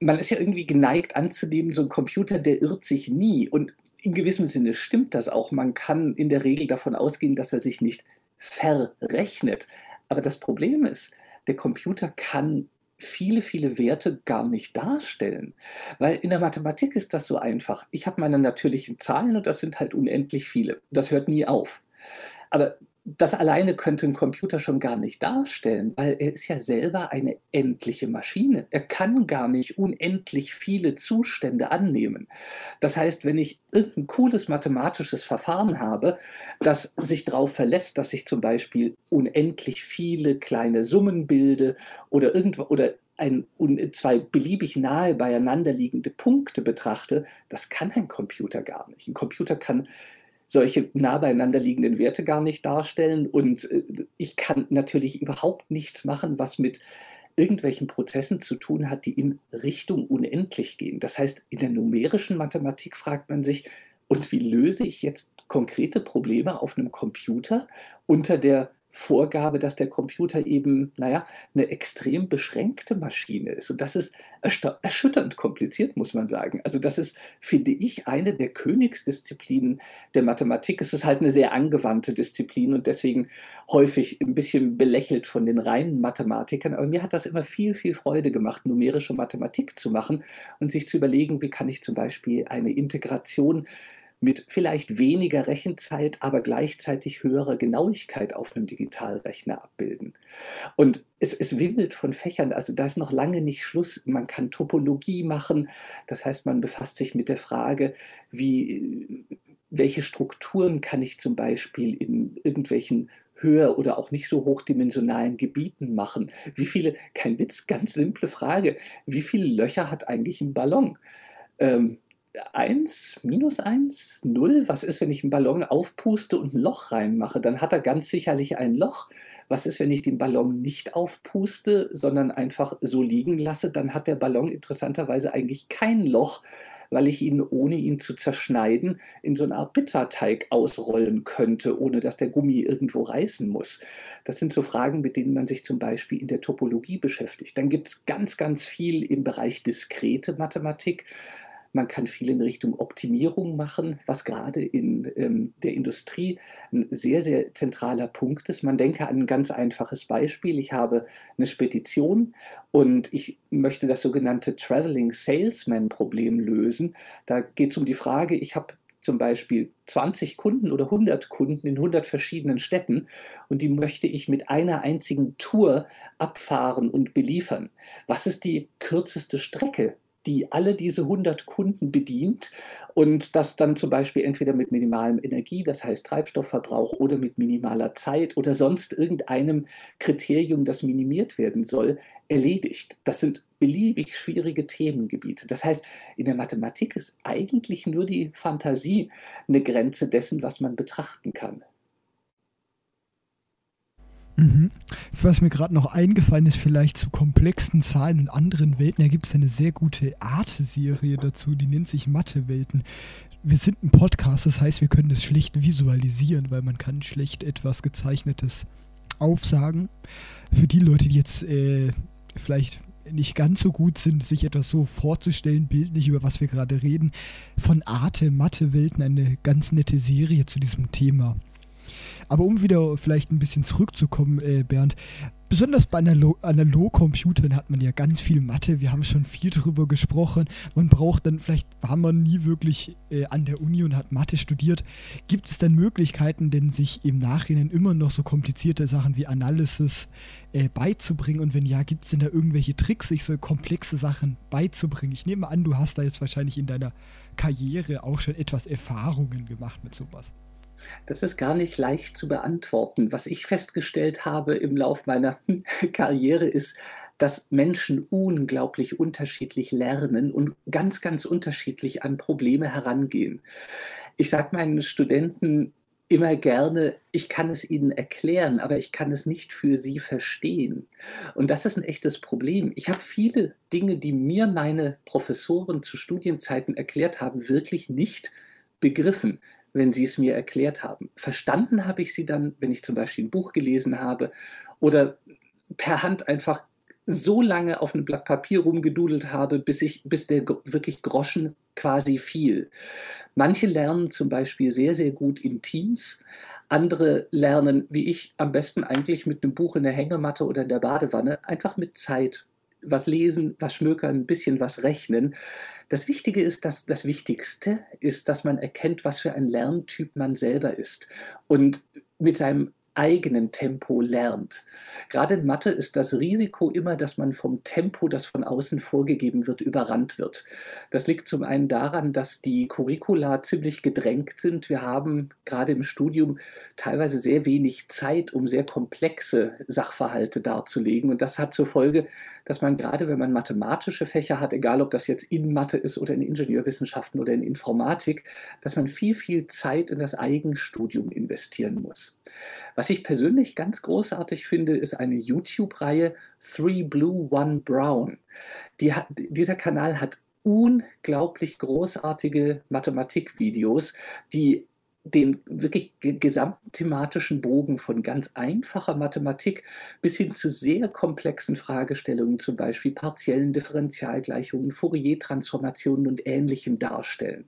Man ist ja irgendwie geneigt anzunehmen, so ein Computer, der irrt sich nie. Und in gewissem Sinne stimmt das auch. Man kann in der Regel davon ausgehen, dass er sich nicht verrechnet. Aber das Problem ist, der Computer kann viele, viele Werte gar nicht darstellen. Weil in der Mathematik ist das so einfach. Ich habe meine natürlichen Zahlen und das sind halt unendlich viele. Das hört nie auf. Aber das alleine könnte ein Computer schon gar nicht darstellen, weil er ist ja selber eine endliche Maschine. Er kann gar nicht unendlich viele Zustände annehmen. Das heißt, wenn ich irgendein cooles mathematisches Verfahren habe, das sich darauf verlässt, dass ich zum Beispiel unendlich viele kleine Summen bilde oder irgendwo oder ein, zwei beliebig nahe beieinander liegende Punkte betrachte, das kann ein Computer gar nicht. Ein Computer kann solche nah beieinander liegenden Werte gar nicht darstellen. Und äh, ich kann natürlich überhaupt nichts machen, was mit irgendwelchen Prozessen zu tun hat, die in Richtung unendlich gehen. Das heißt, in der numerischen Mathematik fragt man sich, und wie löse ich jetzt konkrete Probleme auf einem Computer unter der Vorgabe, dass der Computer eben, naja, eine extrem beschränkte Maschine ist. Und das ist erschütternd kompliziert, muss man sagen. Also das ist, finde ich, eine der Königsdisziplinen der Mathematik. Es ist halt eine sehr angewandte Disziplin und deswegen häufig ein bisschen belächelt von den reinen Mathematikern. Aber mir hat das immer viel, viel Freude gemacht, numerische Mathematik zu machen und sich zu überlegen, wie kann ich zum Beispiel eine Integration mit vielleicht weniger Rechenzeit, aber gleichzeitig höherer Genauigkeit auf einem Digitalrechner abbilden. Und es, es wimmelt von Fächern, also da ist noch lange nicht Schluss. Man kann Topologie machen, das heißt, man befasst sich mit der Frage, wie, welche Strukturen kann ich zum Beispiel in irgendwelchen höher oder auch nicht so hochdimensionalen Gebieten machen? Wie viele, kein Witz, ganz simple Frage, wie viele Löcher hat eigentlich ein Ballon? Ähm, 1, minus 1, 0. Was ist, wenn ich einen Ballon aufpuste und ein Loch reinmache? Dann hat er ganz sicherlich ein Loch. Was ist, wenn ich den Ballon nicht aufpuste, sondern einfach so liegen lasse? Dann hat der Ballon interessanterweise eigentlich kein Loch, weil ich ihn, ohne ihn zu zerschneiden, in so eine Art Pizzateig ausrollen könnte, ohne dass der Gummi irgendwo reißen muss. Das sind so Fragen, mit denen man sich zum Beispiel in der Topologie beschäftigt. Dann gibt es ganz, ganz viel im Bereich diskrete Mathematik. Man kann viel in Richtung Optimierung machen, was gerade in ähm, der Industrie ein sehr, sehr zentraler Punkt ist. Man denke an ein ganz einfaches Beispiel. Ich habe eine Spedition und ich möchte das sogenannte Traveling Salesman Problem lösen. Da geht es um die Frage, ich habe zum Beispiel 20 Kunden oder 100 Kunden in 100 verschiedenen Städten und die möchte ich mit einer einzigen Tour abfahren und beliefern. Was ist die kürzeste Strecke, die alle diese 100 Kunden bedient und das dann zum Beispiel entweder mit minimalem Energie, das heißt Treibstoffverbrauch oder mit minimaler Zeit oder sonst irgendeinem Kriterium, das minimiert werden soll, erledigt. Das sind beliebig schwierige Themengebiete. Das heißt, in der Mathematik ist eigentlich nur die Fantasie eine Grenze dessen, was man betrachten kann. Mhm. Was mir gerade noch eingefallen ist, vielleicht zu komplexen Zahlen und anderen Welten, da gibt es eine sehr gute Arte-Serie dazu, die nennt sich Mathe-Welten. Wir sind ein Podcast, das heißt, wir können das schlecht visualisieren, weil man kann schlecht etwas Gezeichnetes aufsagen. Für die Leute, die jetzt äh, vielleicht nicht ganz so gut sind, sich etwas so vorzustellen, bildlich, über was wir gerade reden, von Arte, Mathe-Welten, eine ganz nette Serie zu diesem Thema. Aber um wieder vielleicht ein bisschen zurückzukommen, äh, Bernd, besonders bei Analogcomputern hat man ja ganz viel Mathe. Wir haben schon viel darüber gesprochen. Man braucht dann, vielleicht war man nie wirklich äh, an der Uni und hat Mathe studiert. Gibt es dann Möglichkeiten, denn sich im Nachhinein immer noch so komplizierte Sachen wie Analysis äh, beizubringen? Und wenn ja, gibt es denn da irgendwelche Tricks, sich so komplexe Sachen beizubringen? Ich nehme an, du hast da jetzt wahrscheinlich in deiner Karriere auch schon etwas Erfahrungen gemacht mit sowas. Das ist gar nicht leicht zu beantworten. Was ich festgestellt habe im Lauf meiner Karriere ist, dass Menschen unglaublich unterschiedlich lernen und ganz, ganz unterschiedlich an Probleme herangehen. Ich sage meinen Studenten immer gerne, ich kann es ihnen erklären, aber ich kann es nicht für sie verstehen. Und das ist ein echtes Problem. Ich habe viele Dinge, die mir meine Professoren zu Studienzeiten erklärt haben, wirklich nicht begriffen wenn sie es mir erklärt haben. Verstanden habe ich sie dann, wenn ich zum Beispiel ein Buch gelesen habe oder per Hand einfach so lange auf ein Blatt Papier rumgedudelt habe, bis, ich, bis der wirklich Groschen quasi fiel. Manche lernen zum Beispiel sehr, sehr gut in Teams. Andere lernen, wie ich, am besten eigentlich mit einem Buch in der Hängematte oder in der Badewanne, einfach mit Zeit was lesen, was schmökern, ein bisschen was rechnen. Das Wichtige ist, dass das Wichtigste ist, dass man erkennt, was für ein Lerntyp man selber ist. Und mit seinem eigenen Tempo lernt. Gerade in Mathe ist das Risiko immer, dass man vom Tempo, das von außen vorgegeben wird, überrannt wird. Das liegt zum einen daran, dass die Curricula ziemlich gedrängt sind. Wir haben gerade im Studium teilweise sehr wenig Zeit, um sehr komplexe Sachverhalte darzulegen. Und das hat zur Folge, dass man gerade, wenn man mathematische Fächer hat, egal ob das jetzt in Mathe ist oder in Ingenieurwissenschaften oder in Informatik, dass man viel, viel Zeit in das Eigenstudium investieren muss. Was ich persönlich ganz großartig finde, ist eine YouTube-Reihe Three Blue, One Brown. Die hat, dieser Kanal hat unglaublich großartige Mathematikvideos, die den wirklich gesamten thematischen Bogen von ganz einfacher Mathematik bis hin zu sehr komplexen Fragestellungen, zum Beispiel partiellen Differentialgleichungen, Fourier-Transformationen und Ähnlichem darstellen.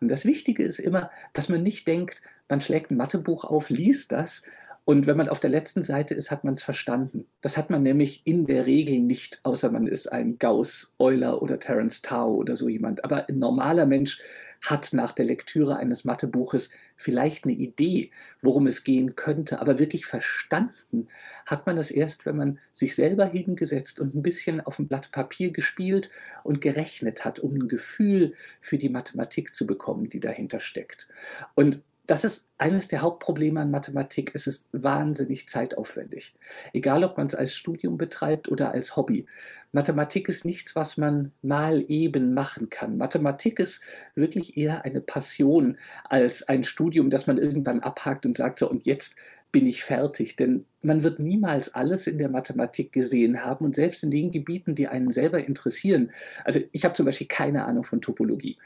Und das Wichtige ist immer, dass man nicht denkt, man schlägt ein Mathebuch auf, liest das und wenn man auf der letzten Seite ist, hat man es verstanden. Das hat man nämlich in der Regel nicht, außer man ist ein Gauss, Euler oder Terence Tao oder so jemand. Aber ein normaler Mensch hat nach der Lektüre eines Mathebuches vielleicht eine Idee, worum es gehen könnte, aber wirklich verstanden hat man das erst, wenn man sich selber hingesetzt und ein bisschen auf dem Blatt Papier gespielt und gerechnet hat, um ein Gefühl für die Mathematik zu bekommen, die dahinter steckt. Und das ist eines der Hauptprobleme an Mathematik. Es ist wahnsinnig zeitaufwendig. Egal, ob man es als Studium betreibt oder als Hobby. Mathematik ist nichts, was man mal eben machen kann. Mathematik ist wirklich eher eine Passion als ein Studium, das man irgendwann abhakt und sagt, so und jetzt bin ich fertig. Denn man wird niemals alles in der Mathematik gesehen haben und selbst in den Gebieten, die einen selber interessieren. Also ich habe zum Beispiel keine Ahnung von Topologie.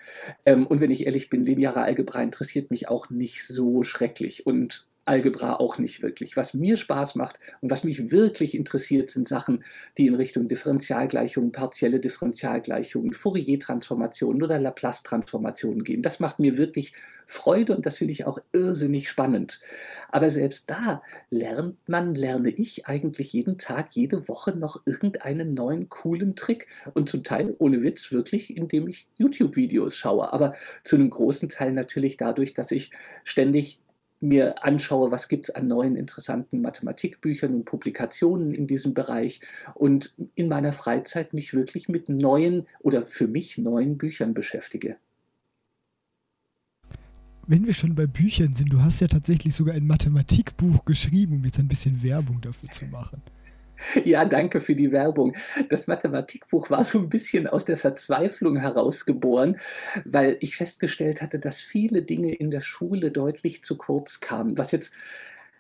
Ähm, und wenn ich ehrlich bin, lineare Algebra interessiert mich auch nicht so schrecklich. Und Algebra auch nicht wirklich. Was mir Spaß macht und was mich wirklich interessiert, sind Sachen, die in Richtung Differentialgleichungen, partielle Differentialgleichungen, Fourier-Transformationen oder Laplace-Transformationen gehen. Das macht mir wirklich Freude und das finde ich auch irrsinnig spannend. Aber selbst da lernt man, lerne ich eigentlich jeden Tag, jede Woche noch irgendeinen neuen coolen Trick. Und zum Teil ohne Witz wirklich, indem ich YouTube-Videos schaue. Aber zu einem großen Teil natürlich dadurch, dass ich ständig mir anschaue, was gibt es an neuen interessanten Mathematikbüchern und Publikationen in diesem Bereich und in meiner Freizeit mich wirklich mit neuen oder für mich neuen Büchern beschäftige. Wenn wir schon bei Büchern sind, du hast ja tatsächlich sogar ein Mathematikbuch geschrieben, um jetzt ein bisschen Werbung dafür zu machen. Ja, danke für die Werbung. Das Mathematikbuch war so ein bisschen aus der Verzweiflung herausgeboren, weil ich festgestellt hatte, dass viele Dinge in der Schule deutlich zu kurz kamen. Was jetzt,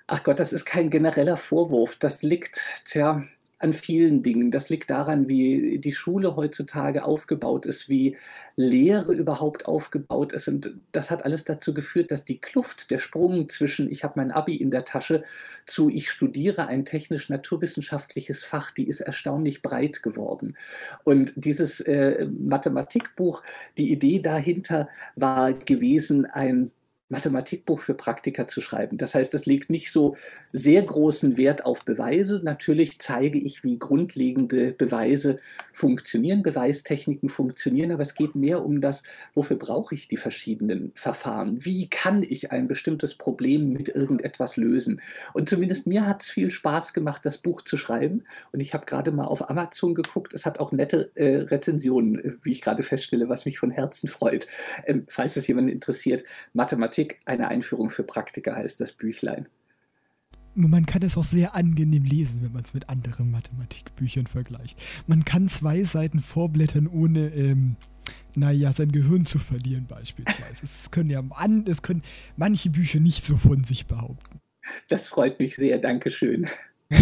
ach Gott, das ist kein genereller Vorwurf. Das liegt, tja, an vielen Dingen. Das liegt daran, wie die Schule heutzutage aufgebaut ist, wie Lehre überhaupt aufgebaut ist. Und das hat alles dazu geführt, dass die Kluft, der Sprung zwischen ich habe mein Abi in der Tasche zu ich studiere ein technisch-naturwissenschaftliches Fach, die ist erstaunlich breit geworden. Und dieses äh, Mathematikbuch, die Idee dahinter war gewesen, ein Mathematikbuch für Praktiker zu schreiben. Das heißt, es legt nicht so sehr großen Wert auf Beweise. Natürlich zeige ich, wie grundlegende Beweise funktionieren, Beweistechniken funktionieren, aber es geht mehr um das, wofür brauche ich die verschiedenen Verfahren? Wie kann ich ein bestimmtes Problem mit irgendetwas lösen? Und zumindest mir hat es viel Spaß gemacht, das Buch zu schreiben. Und ich habe gerade mal auf Amazon geguckt. Es hat auch nette äh, Rezensionen, wie ich gerade feststelle, was mich von Herzen freut. Ähm, falls es jemanden interessiert, Mathematik Mathematik, eine Einführung für Praktiker heißt das Büchlein. Man kann es auch sehr angenehm lesen, wenn man es mit anderen Mathematikbüchern vergleicht. Man kann zwei Seiten vorblättern, ohne, ähm, naja, sein Gehirn zu verlieren beispielsweise. es können ja es können manche Bücher nicht so von sich behaupten. Das freut mich sehr, Dankeschön.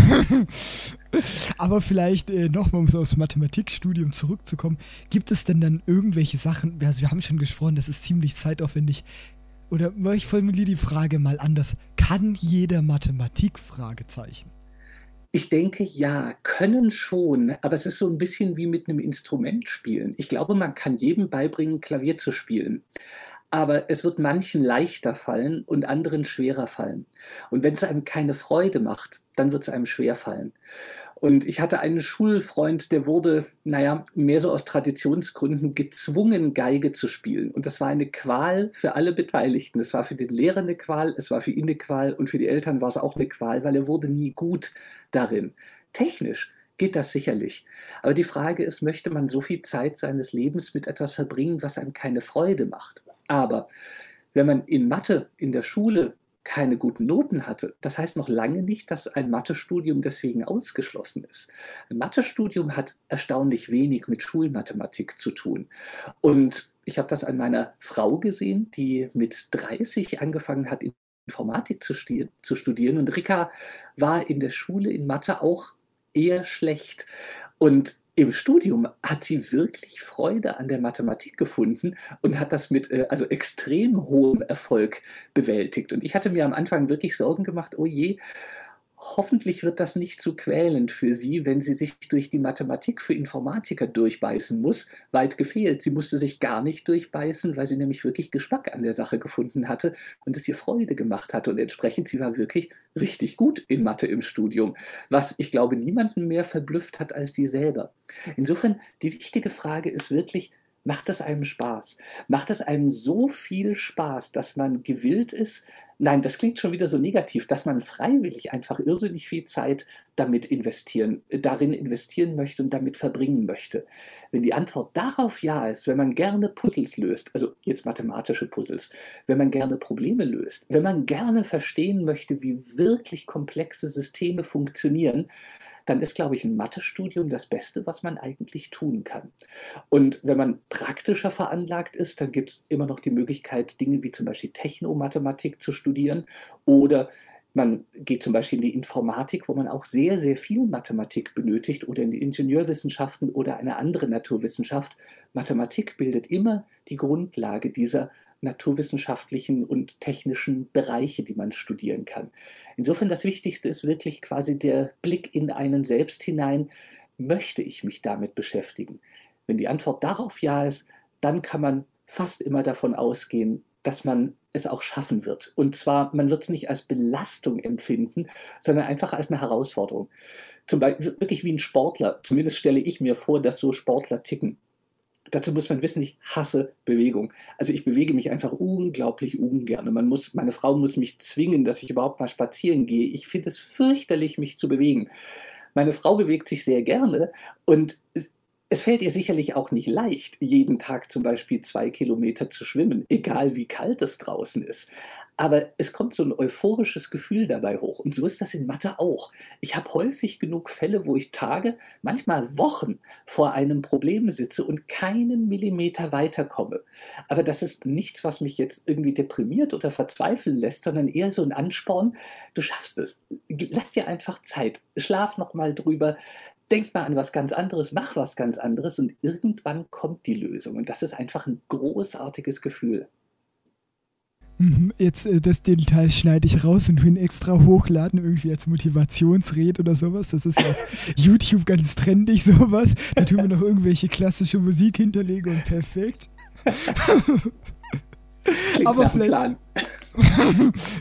Aber vielleicht äh, nochmal, um so aufs Mathematikstudium zurückzukommen, gibt es denn dann irgendwelche Sachen, also wir haben schon gesprochen, das ist ziemlich zeitaufwendig, oder ich formuliere die Frage mal anders. Kann jeder Mathematik? Fragezeichen. Ich denke ja, können schon, aber es ist so ein bisschen wie mit einem Instrument spielen. Ich glaube, man kann jedem beibringen, Klavier zu spielen. Aber es wird manchen leichter fallen und anderen schwerer fallen. Und wenn es einem keine Freude macht, dann wird es einem schwer fallen. Und ich hatte einen Schulfreund, der wurde, naja, mehr so aus Traditionsgründen gezwungen, Geige zu spielen. Und das war eine Qual für alle Beteiligten. Es war für den Lehrer eine Qual, es war für ihn eine Qual und für die Eltern war es auch eine Qual, weil er wurde nie gut darin. Technisch geht das sicherlich. Aber die Frage ist, möchte man so viel Zeit seines Lebens mit etwas verbringen, was einem keine Freude macht? Aber wenn man in Mathe in der Schule keine guten Noten hatte. Das heißt noch lange nicht, dass ein Mathestudium deswegen ausgeschlossen ist. Ein Mathestudium hat erstaunlich wenig mit Schulmathematik zu tun. Und ich habe das an meiner Frau gesehen, die mit 30 angefangen hat, Informatik zu, zu studieren. Und Rika war in der Schule in Mathe auch eher schlecht. Und im Studium hat sie wirklich Freude an der Mathematik gefunden und hat das mit äh, also extrem hohem Erfolg bewältigt. Und ich hatte mir am Anfang wirklich Sorgen gemacht, oh je, Hoffentlich wird das nicht zu quälend für sie, wenn sie sich durch die Mathematik für Informatiker durchbeißen muss. Weit gefehlt. Sie musste sich gar nicht durchbeißen, weil sie nämlich wirklich Geschmack an der Sache gefunden hatte und es ihr Freude gemacht hatte. Und entsprechend, sie war wirklich richtig gut in Mathe im Studium, was ich glaube niemanden mehr verblüfft hat als sie selber. Insofern, die wichtige Frage ist wirklich, macht es einem Spaß? Macht es einem so viel Spaß, dass man gewillt ist, Nein, das klingt schon wieder so negativ, dass man freiwillig einfach irrsinnig viel Zeit damit investieren, äh, darin investieren möchte und damit verbringen möchte. Wenn die Antwort darauf ja ist, wenn man gerne Puzzles löst, also jetzt mathematische Puzzles, wenn man gerne Probleme löst, wenn man gerne verstehen möchte, wie wirklich komplexe Systeme funktionieren, dann ist, glaube ich, ein Mathestudium das Beste, was man eigentlich tun kann. Und wenn man praktischer veranlagt ist, dann gibt es immer noch die Möglichkeit, Dinge wie zum Beispiel Technomathematik zu studieren oder man geht zum Beispiel in die Informatik, wo man auch sehr, sehr viel Mathematik benötigt oder in die Ingenieurwissenschaften oder eine andere Naturwissenschaft. Mathematik bildet immer die Grundlage dieser naturwissenschaftlichen und technischen Bereiche, die man studieren kann. Insofern das Wichtigste ist wirklich quasi der Blick in einen selbst hinein. Möchte ich mich damit beschäftigen? Wenn die Antwort darauf ja ist, dann kann man fast immer davon ausgehen, dass man es auch schaffen wird. Und zwar, man wird es nicht als Belastung empfinden, sondern einfach als eine Herausforderung. Zum Beispiel wirklich wie ein Sportler. Zumindest stelle ich mir vor, dass so Sportler ticken. Dazu muss man wissen, ich hasse Bewegung. Also ich bewege mich einfach unglaublich ungern. Man muss, meine Frau muss mich zwingen, dass ich überhaupt mal spazieren gehe. Ich finde es fürchterlich, mich zu bewegen. Meine Frau bewegt sich sehr gerne und es fällt ihr sicherlich auch nicht leicht, jeden Tag zum Beispiel zwei Kilometer zu schwimmen, egal wie kalt es draußen ist. Aber es kommt so ein euphorisches Gefühl dabei hoch. Und so ist das in Mathe auch. Ich habe häufig genug Fälle, wo ich Tage, manchmal Wochen vor einem Problem sitze und keinen Millimeter weiterkomme. Aber das ist nichts, was mich jetzt irgendwie deprimiert oder verzweifeln lässt, sondern eher so ein Ansporn. Du schaffst es. Lass dir einfach Zeit. Schlaf noch mal drüber denk mal an was ganz anderes, mach was ganz anderes und irgendwann kommt die Lösung. Und das ist einfach ein großartiges Gefühl. Mhm, jetzt äh, das den Teil schneide ich raus und will ihn extra hochladen, irgendwie als Motivationsred oder sowas. Das ist ja auf YouTube ganz trendig, sowas. Da tun wir noch irgendwelche klassische Musik hinterlegen und perfekt. Klingt Aber vielleicht. Plan.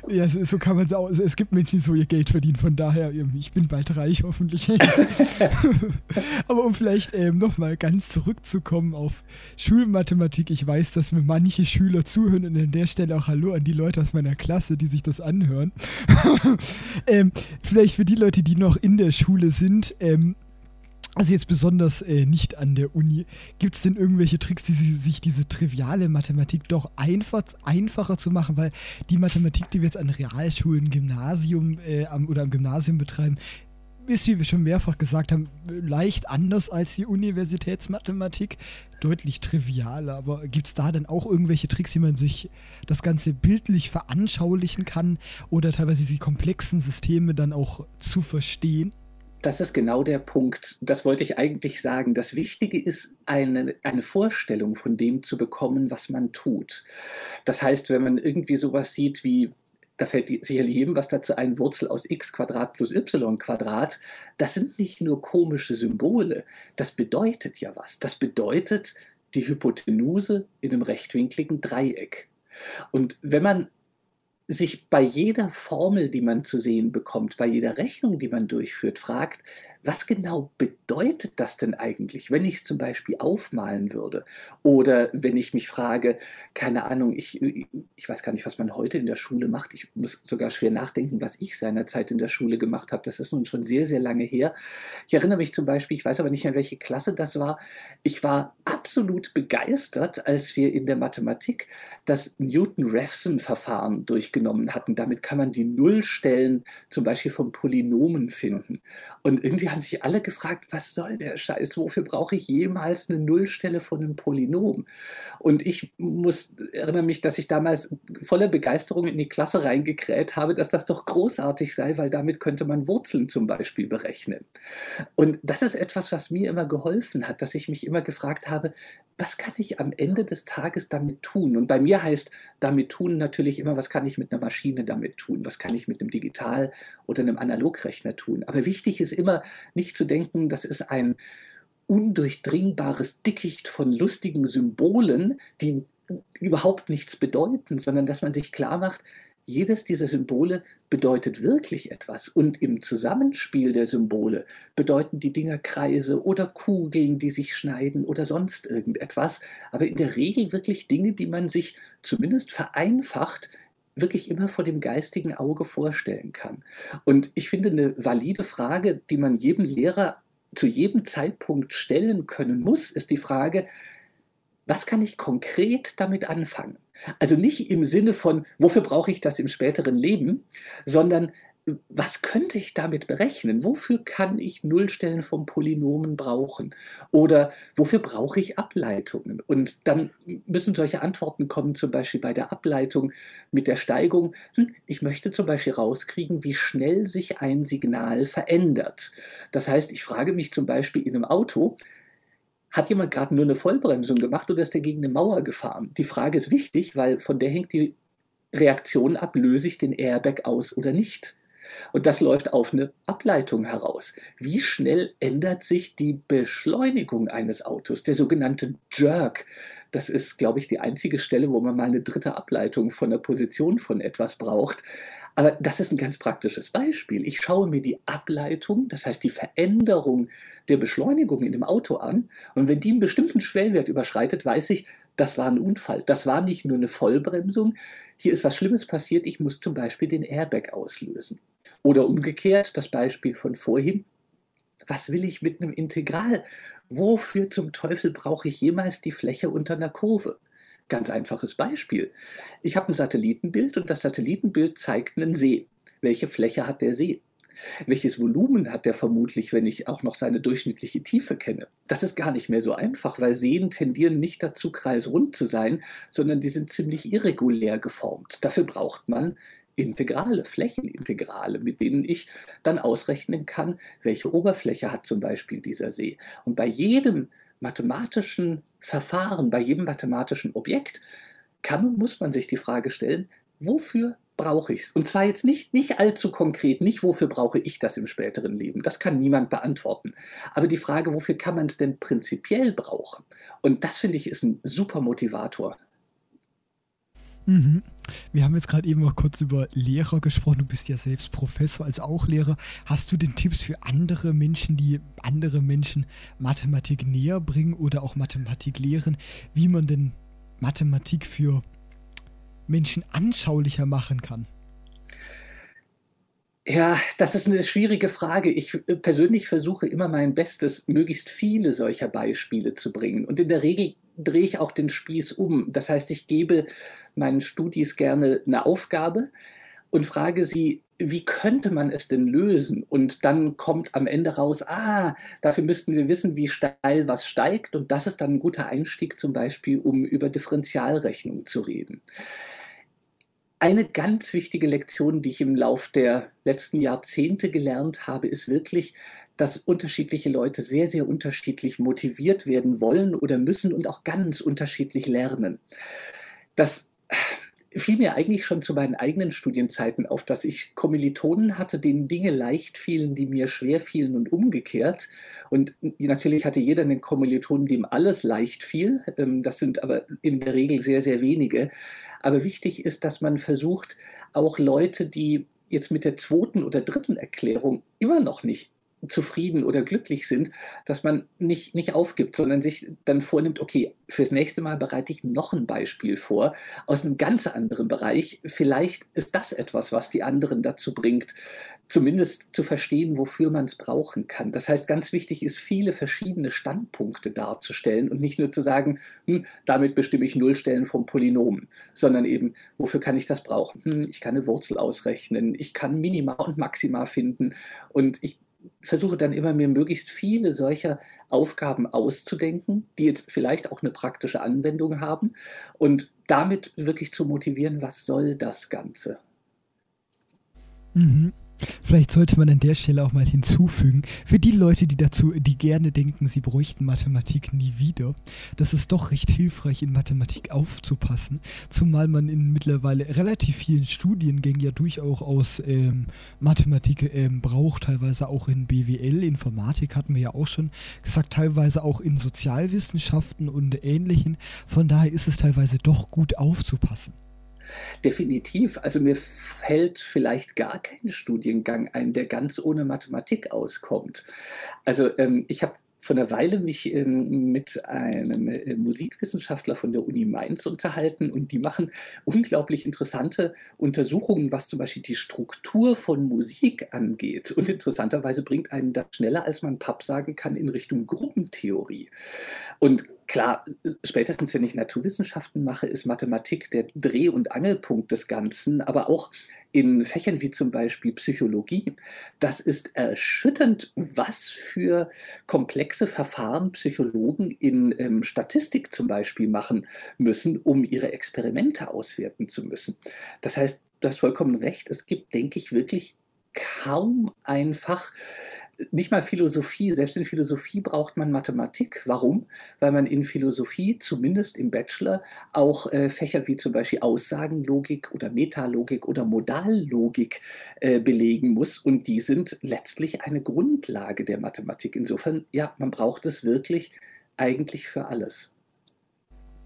Ja, so kann man es auch. Es gibt Menschen, die so ihr Geld verdienen, von daher, ich bin bald reich, hoffentlich. Aber um vielleicht ähm, nochmal ganz zurückzukommen auf Schulmathematik, ich weiß, dass mir manche Schüler zuhören und an der Stelle auch Hallo an die Leute aus meiner Klasse, die sich das anhören. ähm, vielleicht für die Leute, die noch in der Schule sind, ähm, also jetzt besonders äh, nicht an der Uni, gibt es denn irgendwelche Tricks, die sich diese triviale Mathematik doch einfach, einfacher zu machen? Weil die Mathematik, die wir jetzt an Realschulen, Gymnasium äh, am, oder am Gymnasium betreiben, ist, wie wir schon mehrfach gesagt haben, leicht anders als die Universitätsmathematik, deutlich trivialer. Aber gibt es da dann auch irgendwelche Tricks, wie man sich das Ganze bildlich veranschaulichen kann oder teilweise die komplexen Systeme dann auch zu verstehen? Das ist genau der Punkt. Das wollte ich eigentlich sagen. Das Wichtige ist, eine, eine Vorstellung von dem zu bekommen, was man tut. Das heißt, wenn man irgendwie sowas sieht wie da fällt sicherlich jedem was dazu ein, Wurzel aus x Quadrat plus y Quadrat, das sind nicht nur komische Symbole, das bedeutet ja was. Das bedeutet die Hypotenuse in einem rechtwinkligen Dreieck. Und wenn man sich bei jeder Formel, die man zu sehen bekommt, bei jeder Rechnung, die man durchführt, fragt, was genau bedeutet das denn eigentlich, wenn ich es zum Beispiel aufmalen würde? Oder wenn ich mich frage, keine Ahnung, ich, ich weiß gar nicht, was man heute in der Schule macht. Ich muss sogar schwer nachdenken, was ich seinerzeit in der Schule gemacht habe. Das ist nun schon sehr, sehr lange her. Ich erinnere mich zum Beispiel, ich weiß aber nicht mehr, welche Klasse das war. Ich war absolut begeistert, als wir in der Mathematik das Newton-Raphson-Verfahren durchgenommen hatten. Damit kann man die Nullstellen zum Beispiel von Polynomen finden. Und irgendwie haben sich alle gefragt, was soll der Scheiß? Wofür brauche ich jemals eine Nullstelle von einem Polynom? Und ich muss erinnere mich, dass ich damals voller Begeisterung in die Klasse reingekräht habe, dass das doch großartig sei, weil damit könnte man Wurzeln zum Beispiel berechnen. Und das ist etwas, was mir immer geholfen hat, dass ich mich immer gefragt habe, was kann ich am Ende des Tages damit tun? Und bei mir heißt damit tun natürlich immer, was kann ich mit einer Maschine damit tun? Was kann ich mit einem Digital- oder einem Analogrechner tun? Aber wichtig ist immer nicht zu denken, das ist ein undurchdringbares Dickicht von lustigen Symbolen, die überhaupt nichts bedeuten, sondern dass man sich klar macht, jedes dieser Symbole bedeutet wirklich etwas. Und im Zusammenspiel der Symbole bedeuten die Dinger Kreise oder Kugeln, die sich schneiden oder sonst irgendetwas. Aber in der Regel wirklich Dinge, die man sich zumindest vereinfacht wirklich immer vor dem geistigen Auge vorstellen kann. Und ich finde eine valide Frage, die man jedem Lehrer zu jedem Zeitpunkt stellen können muss, ist die Frage, was kann ich konkret damit anfangen? Also nicht im Sinne von, wofür brauche ich das im späteren Leben, sondern was könnte ich damit berechnen? Wofür kann ich Nullstellen von Polynomen brauchen? Oder wofür brauche ich Ableitungen? Und dann müssen solche Antworten kommen, zum Beispiel bei der Ableitung mit der Steigung. Hm, ich möchte zum Beispiel rauskriegen, wie schnell sich ein Signal verändert. Das heißt, ich frage mich zum Beispiel in einem Auto, hat jemand gerade nur eine Vollbremsung gemacht oder ist er gegen eine Mauer gefahren? Die Frage ist wichtig, weil von der hängt die Reaktion ab, löse ich den Airbag aus oder nicht. Und das läuft auf eine Ableitung heraus. Wie schnell ändert sich die Beschleunigung eines Autos, der sogenannte Jerk? Das ist, glaube ich, die einzige Stelle, wo man mal eine dritte Ableitung von der Position von etwas braucht. Aber das ist ein ganz praktisches Beispiel. Ich schaue mir die Ableitung, das heißt die Veränderung der Beschleunigung in dem Auto an. Und wenn die einen bestimmten Schwellwert überschreitet, weiß ich, das war ein Unfall. Das war nicht nur eine Vollbremsung. Hier ist was Schlimmes passiert. Ich muss zum Beispiel den Airbag auslösen. Oder umgekehrt, das Beispiel von vorhin. Was will ich mit einem Integral? Wofür zum Teufel brauche ich jemals die Fläche unter einer Kurve? Ganz einfaches Beispiel. Ich habe ein Satellitenbild und das Satellitenbild zeigt einen See. Welche Fläche hat der See? Welches Volumen hat der vermutlich, wenn ich auch noch seine durchschnittliche Tiefe kenne? Das ist gar nicht mehr so einfach, weil Seen tendieren nicht dazu, kreisrund zu sein, sondern die sind ziemlich irregulär geformt. Dafür braucht man Integrale, Flächenintegrale, mit denen ich dann ausrechnen kann, welche Oberfläche hat zum Beispiel dieser See. Und bei jedem mathematischen Verfahren, bei jedem mathematischen Objekt kann und muss man sich die Frage stellen, wofür brauche ich es? Und zwar jetzt nicht, nicht allzu konkret, nicht wofür brauche ich das im späteren Leben. Das kann niemand beantworten. Aber die Frage, wofür kann man es denn prinzipiell brauchen? Und das finde ich ist ein super Motivator. Mhm. Wir haben jetzt gerade eben noch kurz über Lehrer gesprochen. Du bist ja selbst Professor, also auch Lehrer. Hast du denn Tipps für andere Menschen, die andere Menschen Mathematik näher bringen oder auch Mathematik lehren, wie man denn Mathematik für Menschen anschaulicher machen kann? Ja, das ist eine schwierige Frage. Ich äh, persönlich versuche immer mein Bestes, möglichst viele solcher Beispiele zu bringen. Und in der Regel drehe ich auch den Spieß um. Das heißt, ich gebe meinen Studis gerne eine Aufgabe und frage sie, wie könnte man es denn lösen? Und dann kommt am Ende raus, ah, dafür müssten wir wissen, wie steil was steigt. Und das ist dann ein guter Einstieg zum Beispiel, um über Differentialrechnung zu reden. Eine ganz wichtige Lektion, die ich im Lauf der letzten Jahrzehnte gelernt habe, ist wirklich, dass unterschiedliche Leute sehr, sehr unterschiedlich motiviert werden wollen oder müssen und auch ganz unterschiedlich lernen. Das fiel mir eigentlich schon zu meinen eigenen Studienzeiten auf, dass ich Kommilitonen hatte, denen Dinge leicht fielen, die mir schwer fielen und umgekehrt. Und natürlich hatte jeder einen Kommilitonen, dem alles leicht fiel. Ähm, das sind aber in der Regel sehr, sehr wenige. Aber wichtig ist, dass man versucht, auch Leute, die jetzt mit der zweiten oder dritten Erklärung immer noch nicht zufrieden oder glücklich sind, dass man nicht, nicht aufgibt, sondern sich dann vornimmt, okay, fürs nächste Mal bereite ich noch ein Beispiel vor aus einem ganz anderen Bereich. Vielleicht ist das etwas, was die anderen dazu bringt, zumindest zu verstehen, wofür man es brauchen kann. Das heißt, ganz wichtig ist, viele verschiedene Standpunkte darzustellen und nicht nur zu sagen, hm, damit bestimme ich Nullstellen vom Polynom, sondern eben, wofür kann ich das brauchen? Hm, ich kann eine Wurzel ausrechnen, ich kann Minima und Maxima finden und ich versuche dann immer mir möglichst viele solcher Aufgaben auszudenken, die jetzt vielleicht auch eine praktische Anwendung haben und damit wirklich zu motivieren, was soll das Ganze? Mhm. Vielleicht sollte man an der Stelle auch mal hinzufügen, für die Leute, die dazu, die gerne denken, sie bräuchten Mathematik nie wieder, dass es doch recht hilfreich in Mathematik aufzupassen, zumal man in mittlerweile relativ vielen Studiengängen ja durchaus ähm, Mathematik ähm, braucht, teilweise auch in BWL, Informatik hatten wir ja auch schon gesagt, teilweise auch in Sozialwissenschaften und ähnlichen. Von daher ist es teilweise doch gut aufzupassen. Definitiv. Also mir fällt vielleicht gar kein Studiengang ein, der ganz ohne Mathematik auskommt. Also ähm, ich habe vor einer Weile mich ähm, mit einem äh, Musikwissenschaftler von der Uni Mainz unterhalten und die machen unglaublich interessante Untersuchungen, was zum Beispiel die Struktur von Musik angeht. Und interessanterweise bringt einen das schneller, als man Papp sagen kann, in Richtung Gruppentheorie. Und klar, spätestens wenn ich Naturwissenschaften mache, ist Mathematik der Dreh- und Angelpunkt des Ganzen, aber auch in Fächern wie zum Beispiel Psychologie. Das ist erschütternd, was für komplexe Verfahren Psychologen in ähm, Statistik zum Beispiel machen müssen, um ihre Experimente auswerten zu müssen. Das heißt, du hast vollkommen recht, es gibt, denke ich, wirklich kaum ein Fach, nicht mal Philosophie, selbst in Philosophie braucht man Mathematik. Warum? Weil man in Philosophie, zumindest im Bachelor, auch äh, Fächer wie zum Beispiel Aussagenlogik oder Metalogik oder Modallogik äh, belegen muss. Und die sind letztlich eine Grundlage der Mathematik. Insofern, ja, man braucht es wirklich eigentlich für alles.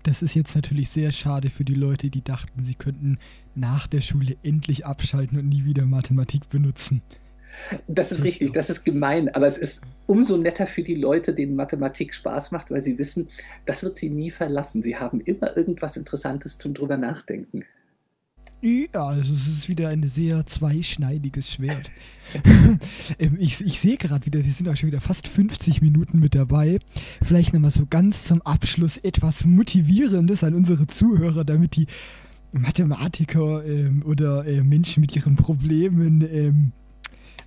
Das ist jetzt natürlich sehr schade für die Leute, die dachten, sie könnten nach der Schule endlich abschalten und nie wieder Mathematik benutzen. Das ist richtig, das ist gemein, aber es ist umso netter für die Leute, denen Mathematik Spaß macht, weil sie wissen, das wird sie nie verlassen. Sie haben immer irgendwas Interessantes zum drüber nachdenken. Ja, also es ist wieder ein sehr zweischneidiges Schwert. Ähm, ich, ich sehe gerade wieder, wir sind auch schon wieder fast 50 Minuten mit dabei. Vielleicht nochmal so ganz zum Abschluss etwas Motivierendes an unsere Zuhörer, damit die Mathematiker ähm, oder äh, Menschen mit ihren Problemen ähm,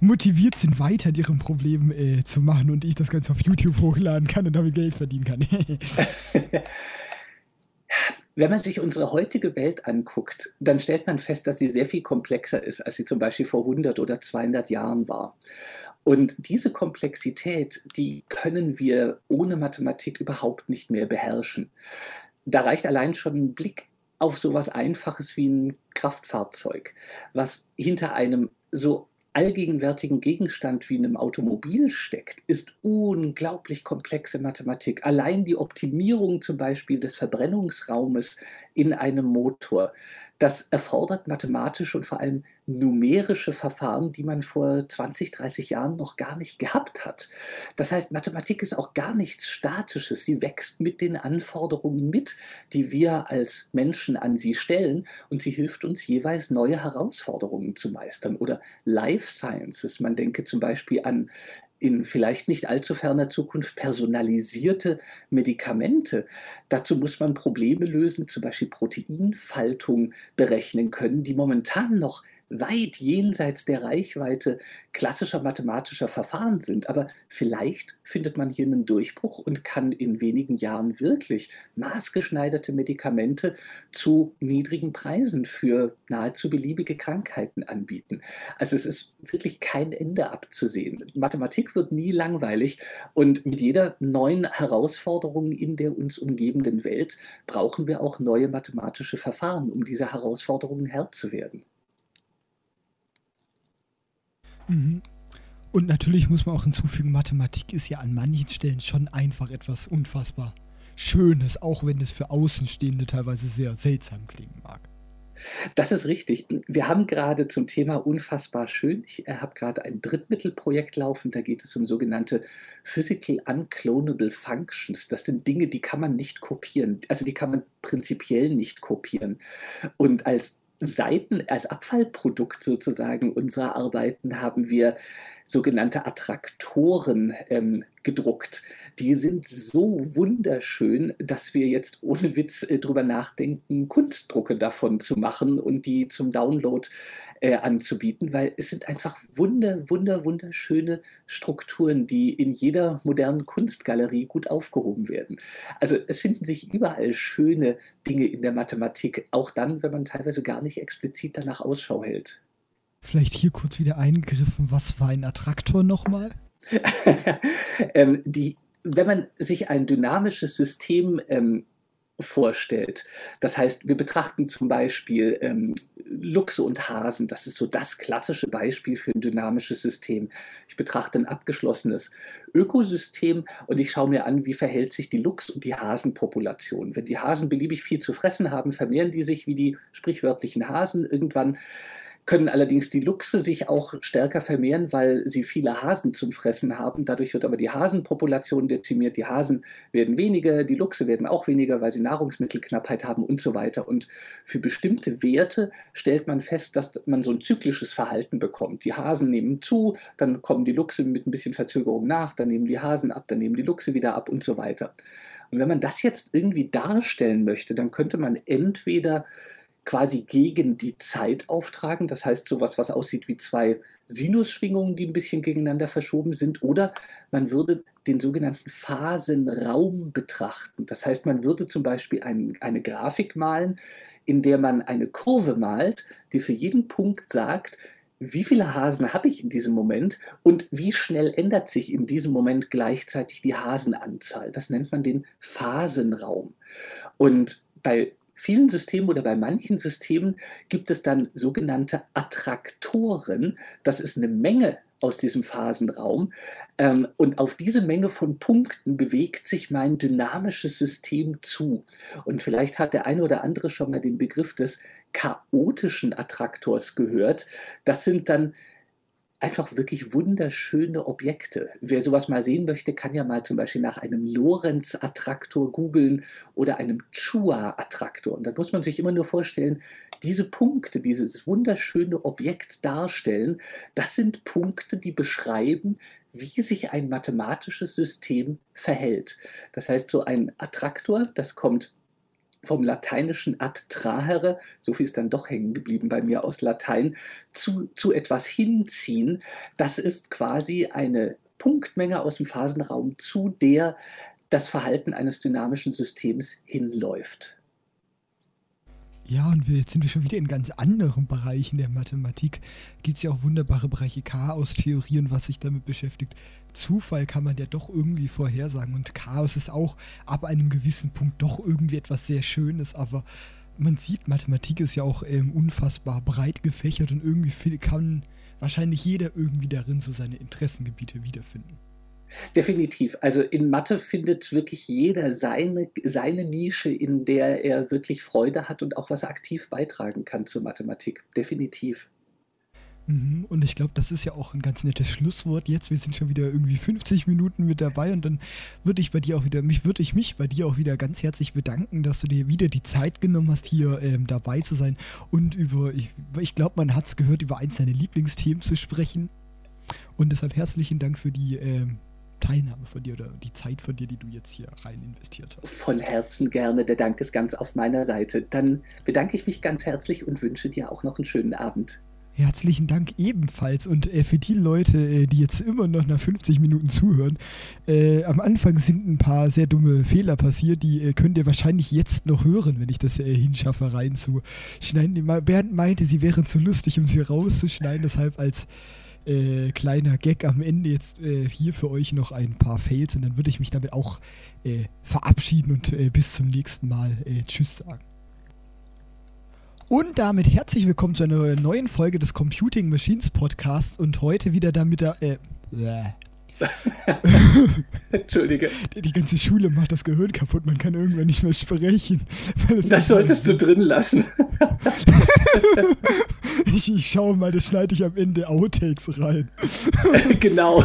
motiviert sind, weiter ihren Problemen äh, zu machen und ich das Ganze auf YouTube hochladen kann und damit Geld verdienen kann. Wenn man sich unsere heutige Welt anguckt, dann stellt man fest, dass sie sehr viel komplexer ist, als sie zum Beispiel vor 100 oder 200 Jahren war. Und diese Komplexität, die können wir ohne Mathematik überhaupt nicht mehr beherrschen. Da reicht allein schon ein Blick auf so etwas Einfaches wie ein Kraftfahrzeug, was hinter einem so allgegenwärtigen Gegenstand wie einem Automobil steckt, ist unglaublich komplexe Mathematik. Allein die Optimierung zum Beispiel des Verbrennungsraumes in einem Motor, das erfordert mathematische und vor allem numerische Verfahren, die man vor 20, 30 Jahren noch gar nicht gehabt hat. Das heißt, Mathematik ist auch gar nichts Statisches. Sie wächst mit den Anforderungen mit, die wir als Menschen an sie stellen und sie hilft uns jeweils neue Herausforderungen zu meistern. Oder Life Sciences, man denke zum Beispiel an in vielleicht nicht allzu ferner Zukunft personalisierte Medikamente. Dazu muss man Probleme lösen, zum Beispiel Proteinfaltung berechnen können, die momentan noch weit jenseits der Reichweite klassischer mathematischer Verfahren sind. Aber vielleicht findet man hier einen Durchbruch und kann in wenigen Jahren wirklich maßgeschneiderte Medikamente zu niedrigen Preisen für nahezu beliebige Krankheiten anbieten. Also es ist wirklich kein Ende abzusehen. Mathematik wird nie langweilig und mit jeder neuen Herausforderung in der uns umgebenden Welt brauchen wir auch neue mathematische Verfahren, um dieser Herausforderungen Herr zu werden. Mhm. Und natürlich muss man auch hinzufügen, Mathematik ist ja an manchen Stellen schon einfach etwas unfassbar Schönes, auch wenn es für Außenstehende teilweise sehr seltsam klingen mag. Das ist richtig. Wir haben gerade zum Thema unfassbar schön. Ich äh, habe gerade ein Drittmittelprojekt laufen. Da geht es um sogenannte Physical Unclonable Functions. Das sind Dinge, die kann man nicht kopieren. Also die kann man prinzipiell nicht kopieren. Und als Seiten, als Abfallprodukt sozusagen unserer Arbeiten haben wir sogenannte Attraktoren ähm, gedruckt. Die sind so wunderschön, dass wir jetzt ohne Witz äh, drüber nachdenken, Kunstdrucke davon zu machen und die zum Download äh, anzubieten, weil es sind einfach wunder, wunder, wunderschöne Strukturen, die in jeder modernen Kunstgalerie gut aufgehoben werden. Also es finden sich überall schöne Dinge in der Mathematik, auch dann, wenn man teilweise gar nicht explizit danach Ausschau hält. Vielleicht hier kurz wieder eingegriffen, was war ein Attraktor nochmal? ähm, die, wenn man sich ein dynamisches System ähm, vorstellt. Das heißt, wir betrachten zum Beispiel ähm, Luchse und Hasen. Das ist so das klassische Beispiel für ein dynamisches System. Ich betrachte ein abgeschlossenes Ökosystem und ich schaue mir an, wie verhält sich die Luchs- und die Hasenpopulation. Wenn die Hasen beliebig viel zu fressen haben, vermehren die sich wie die sprichwörtlichen Hasen. Irgendwann können allerdings die Luchse sich auch stärker vermehren, weil sie viele Hasen zum Fressen haben. Dadurch wird aber die Hasenpopulation dezimiert. Die Hasen werden weniger, die Luchse werden auch weniger, weil sie Nahrungsmittelknappheit haben und so weiter. Und für bestimmte Werte stellt man fest, dass man so ein zyklisches Verhalten bekommt. Die Hasen nehmen zu, dann kommen die Luchse mit ein bisschen Verzögerung nach, dann nehmen die Hasen ab, dann nehmen die Luchse wieder ab und so weiter. Und wenn man das jetzt irgendwie darstellen möchte, dann könnte man entweder quasi gegen die Zeit auftragen. Das heißt, sowas, was aussieht wie zwei Sinusschwingungen, die ein bisschen gegeneinander verschoben sind. Oder man würde den sogenannten Phasenraum betrachten. Das heißt, man würde zum Beispiel ein, eine Grafik malen, in der man eine Kurve malt, die für jeden Punkt sagt, wie viele Hasen habe ich in diesem Moment und wie schnell ändert sich in diesem Moment gleichzeitig die Hasenanzahl. Das nennt man den Phasenraum. Und bei vielen Systemen oder bei manchen Systemen gibt es dann sogenannte Attraktoren. Das ist eine Menge aus diesem Phasenraum. Ähm, und auf diese Menge von Punkten bewegt sich mein dynamisches System zu. Und vielleicht hat der eine oder andere schon mal den Begriff des chaotischen Attraktors gehört. Das sind dann einfach wirklich wunderschöne Objekte. Wer sowas mal sehen möchte, kann ja mal zum Beispiel nach einem Lorenz-Attraktor googeln oder einem Chua-Attraktor. Und da muss man sich immer nur vorstellen, diese Punkte, dieses wunderschöne Objekt darstellen, das sind Punkte, die beschreiben, wie sich ein mathematisches System verhält. Das heißt, so ein Attraktor, das kommt vom lateinischen attrahere, so viel ist dann doch hängen geblieben bei mir aus Latein, zu, zu etwas hinziehen. Das ist quasi eine Punktmenge aus dem Phasenraum, zu der das Verhalten eines dynamischen Systems hinläuft. Ja, und wir, jetzt sind wir schon wieder in ganz anderen Bereichen der Mathematik. Gibt es ja auch wunderbare Bereiche Chaos-Theorie und was sich damit beschäftigt. Zufall kann man ja doch irgendwie vorhersagen und Chaos ist auch ab einem gewissen Punkt doch irgendwie etwas sehr Schönes, aber man sieht, Mathematik ist ja auch ähm, unfassbar breit gefächert und irgendwie kann wahrscheinlich jeder irgendwie darin so seine Interessengebiete wiederfinden. Definitiv. Also in Mathe findet wirklich jeder seine, seine Nische, in der er wirklich Freude hat und auch was aktiv beitragen kann zur Mathematik. Definitiv. Mhm, und ich glaube, das ist ja auch ein ganz nettes Schlusswort jetzt. Wir sind schon wieder irgendwie 50 Minuten mit dabei und dann würde ich bei dir auch wieder, mich würde ich mich bei dir auch wieder ganz herzlich bedanken, dass du dir wieder die Zeit genommen hast, hier ähm, dabei zu sein und über, ich, ich glaube, man hat es gehört, über eins deiner Lieblingsthemen zu sprechen. Und deshalb herzlichen Dank für die ähm, Teilnahme von dir oder die Zeit von dir, die du jetzt hier rein investiert hast. Von Herzen gerne. Der Dank ist ganz auf meiner Seite. Dann bedanke ich mich ganz herzlich und wünsche dir auch noch einen schönen Abend. Herzlichen Dank ebenfalls. Und äh, für die Leute, äh, die jetzt immer noch nach 50 Minuten zuhören, äh, am Anfang sind ein paar sehr dumme Fehler passiert. Die äh, könnt ihr wahrscheinlich jetzt noch hören, wenn ich das äh, hinschaffe, reinzuschneiden. Bernd meinte, sie wären zu lustig, um sie rauszuschneiden. Deshalb als äh, kleiner Gag am Ende jetzt äh, hier für euch noch ein paar Fails und dann würde ich mich damit auch äh, verabschieden und äh, bis zum nächsten Mal äh, Tschüss sagen. Und damit herzlich willkommen zu einer neuen Folge des Computing Machines Podcasts und heute wieder damit der. Äh, Entschuldige. Die ganze Schule macht das Gehirn kaputt, man kann irgendwann nicht mehr sprechen. Das solltest du drin lassen. ich, ich schaue mal, das schneide ich am Ende Outtakes rein. genau.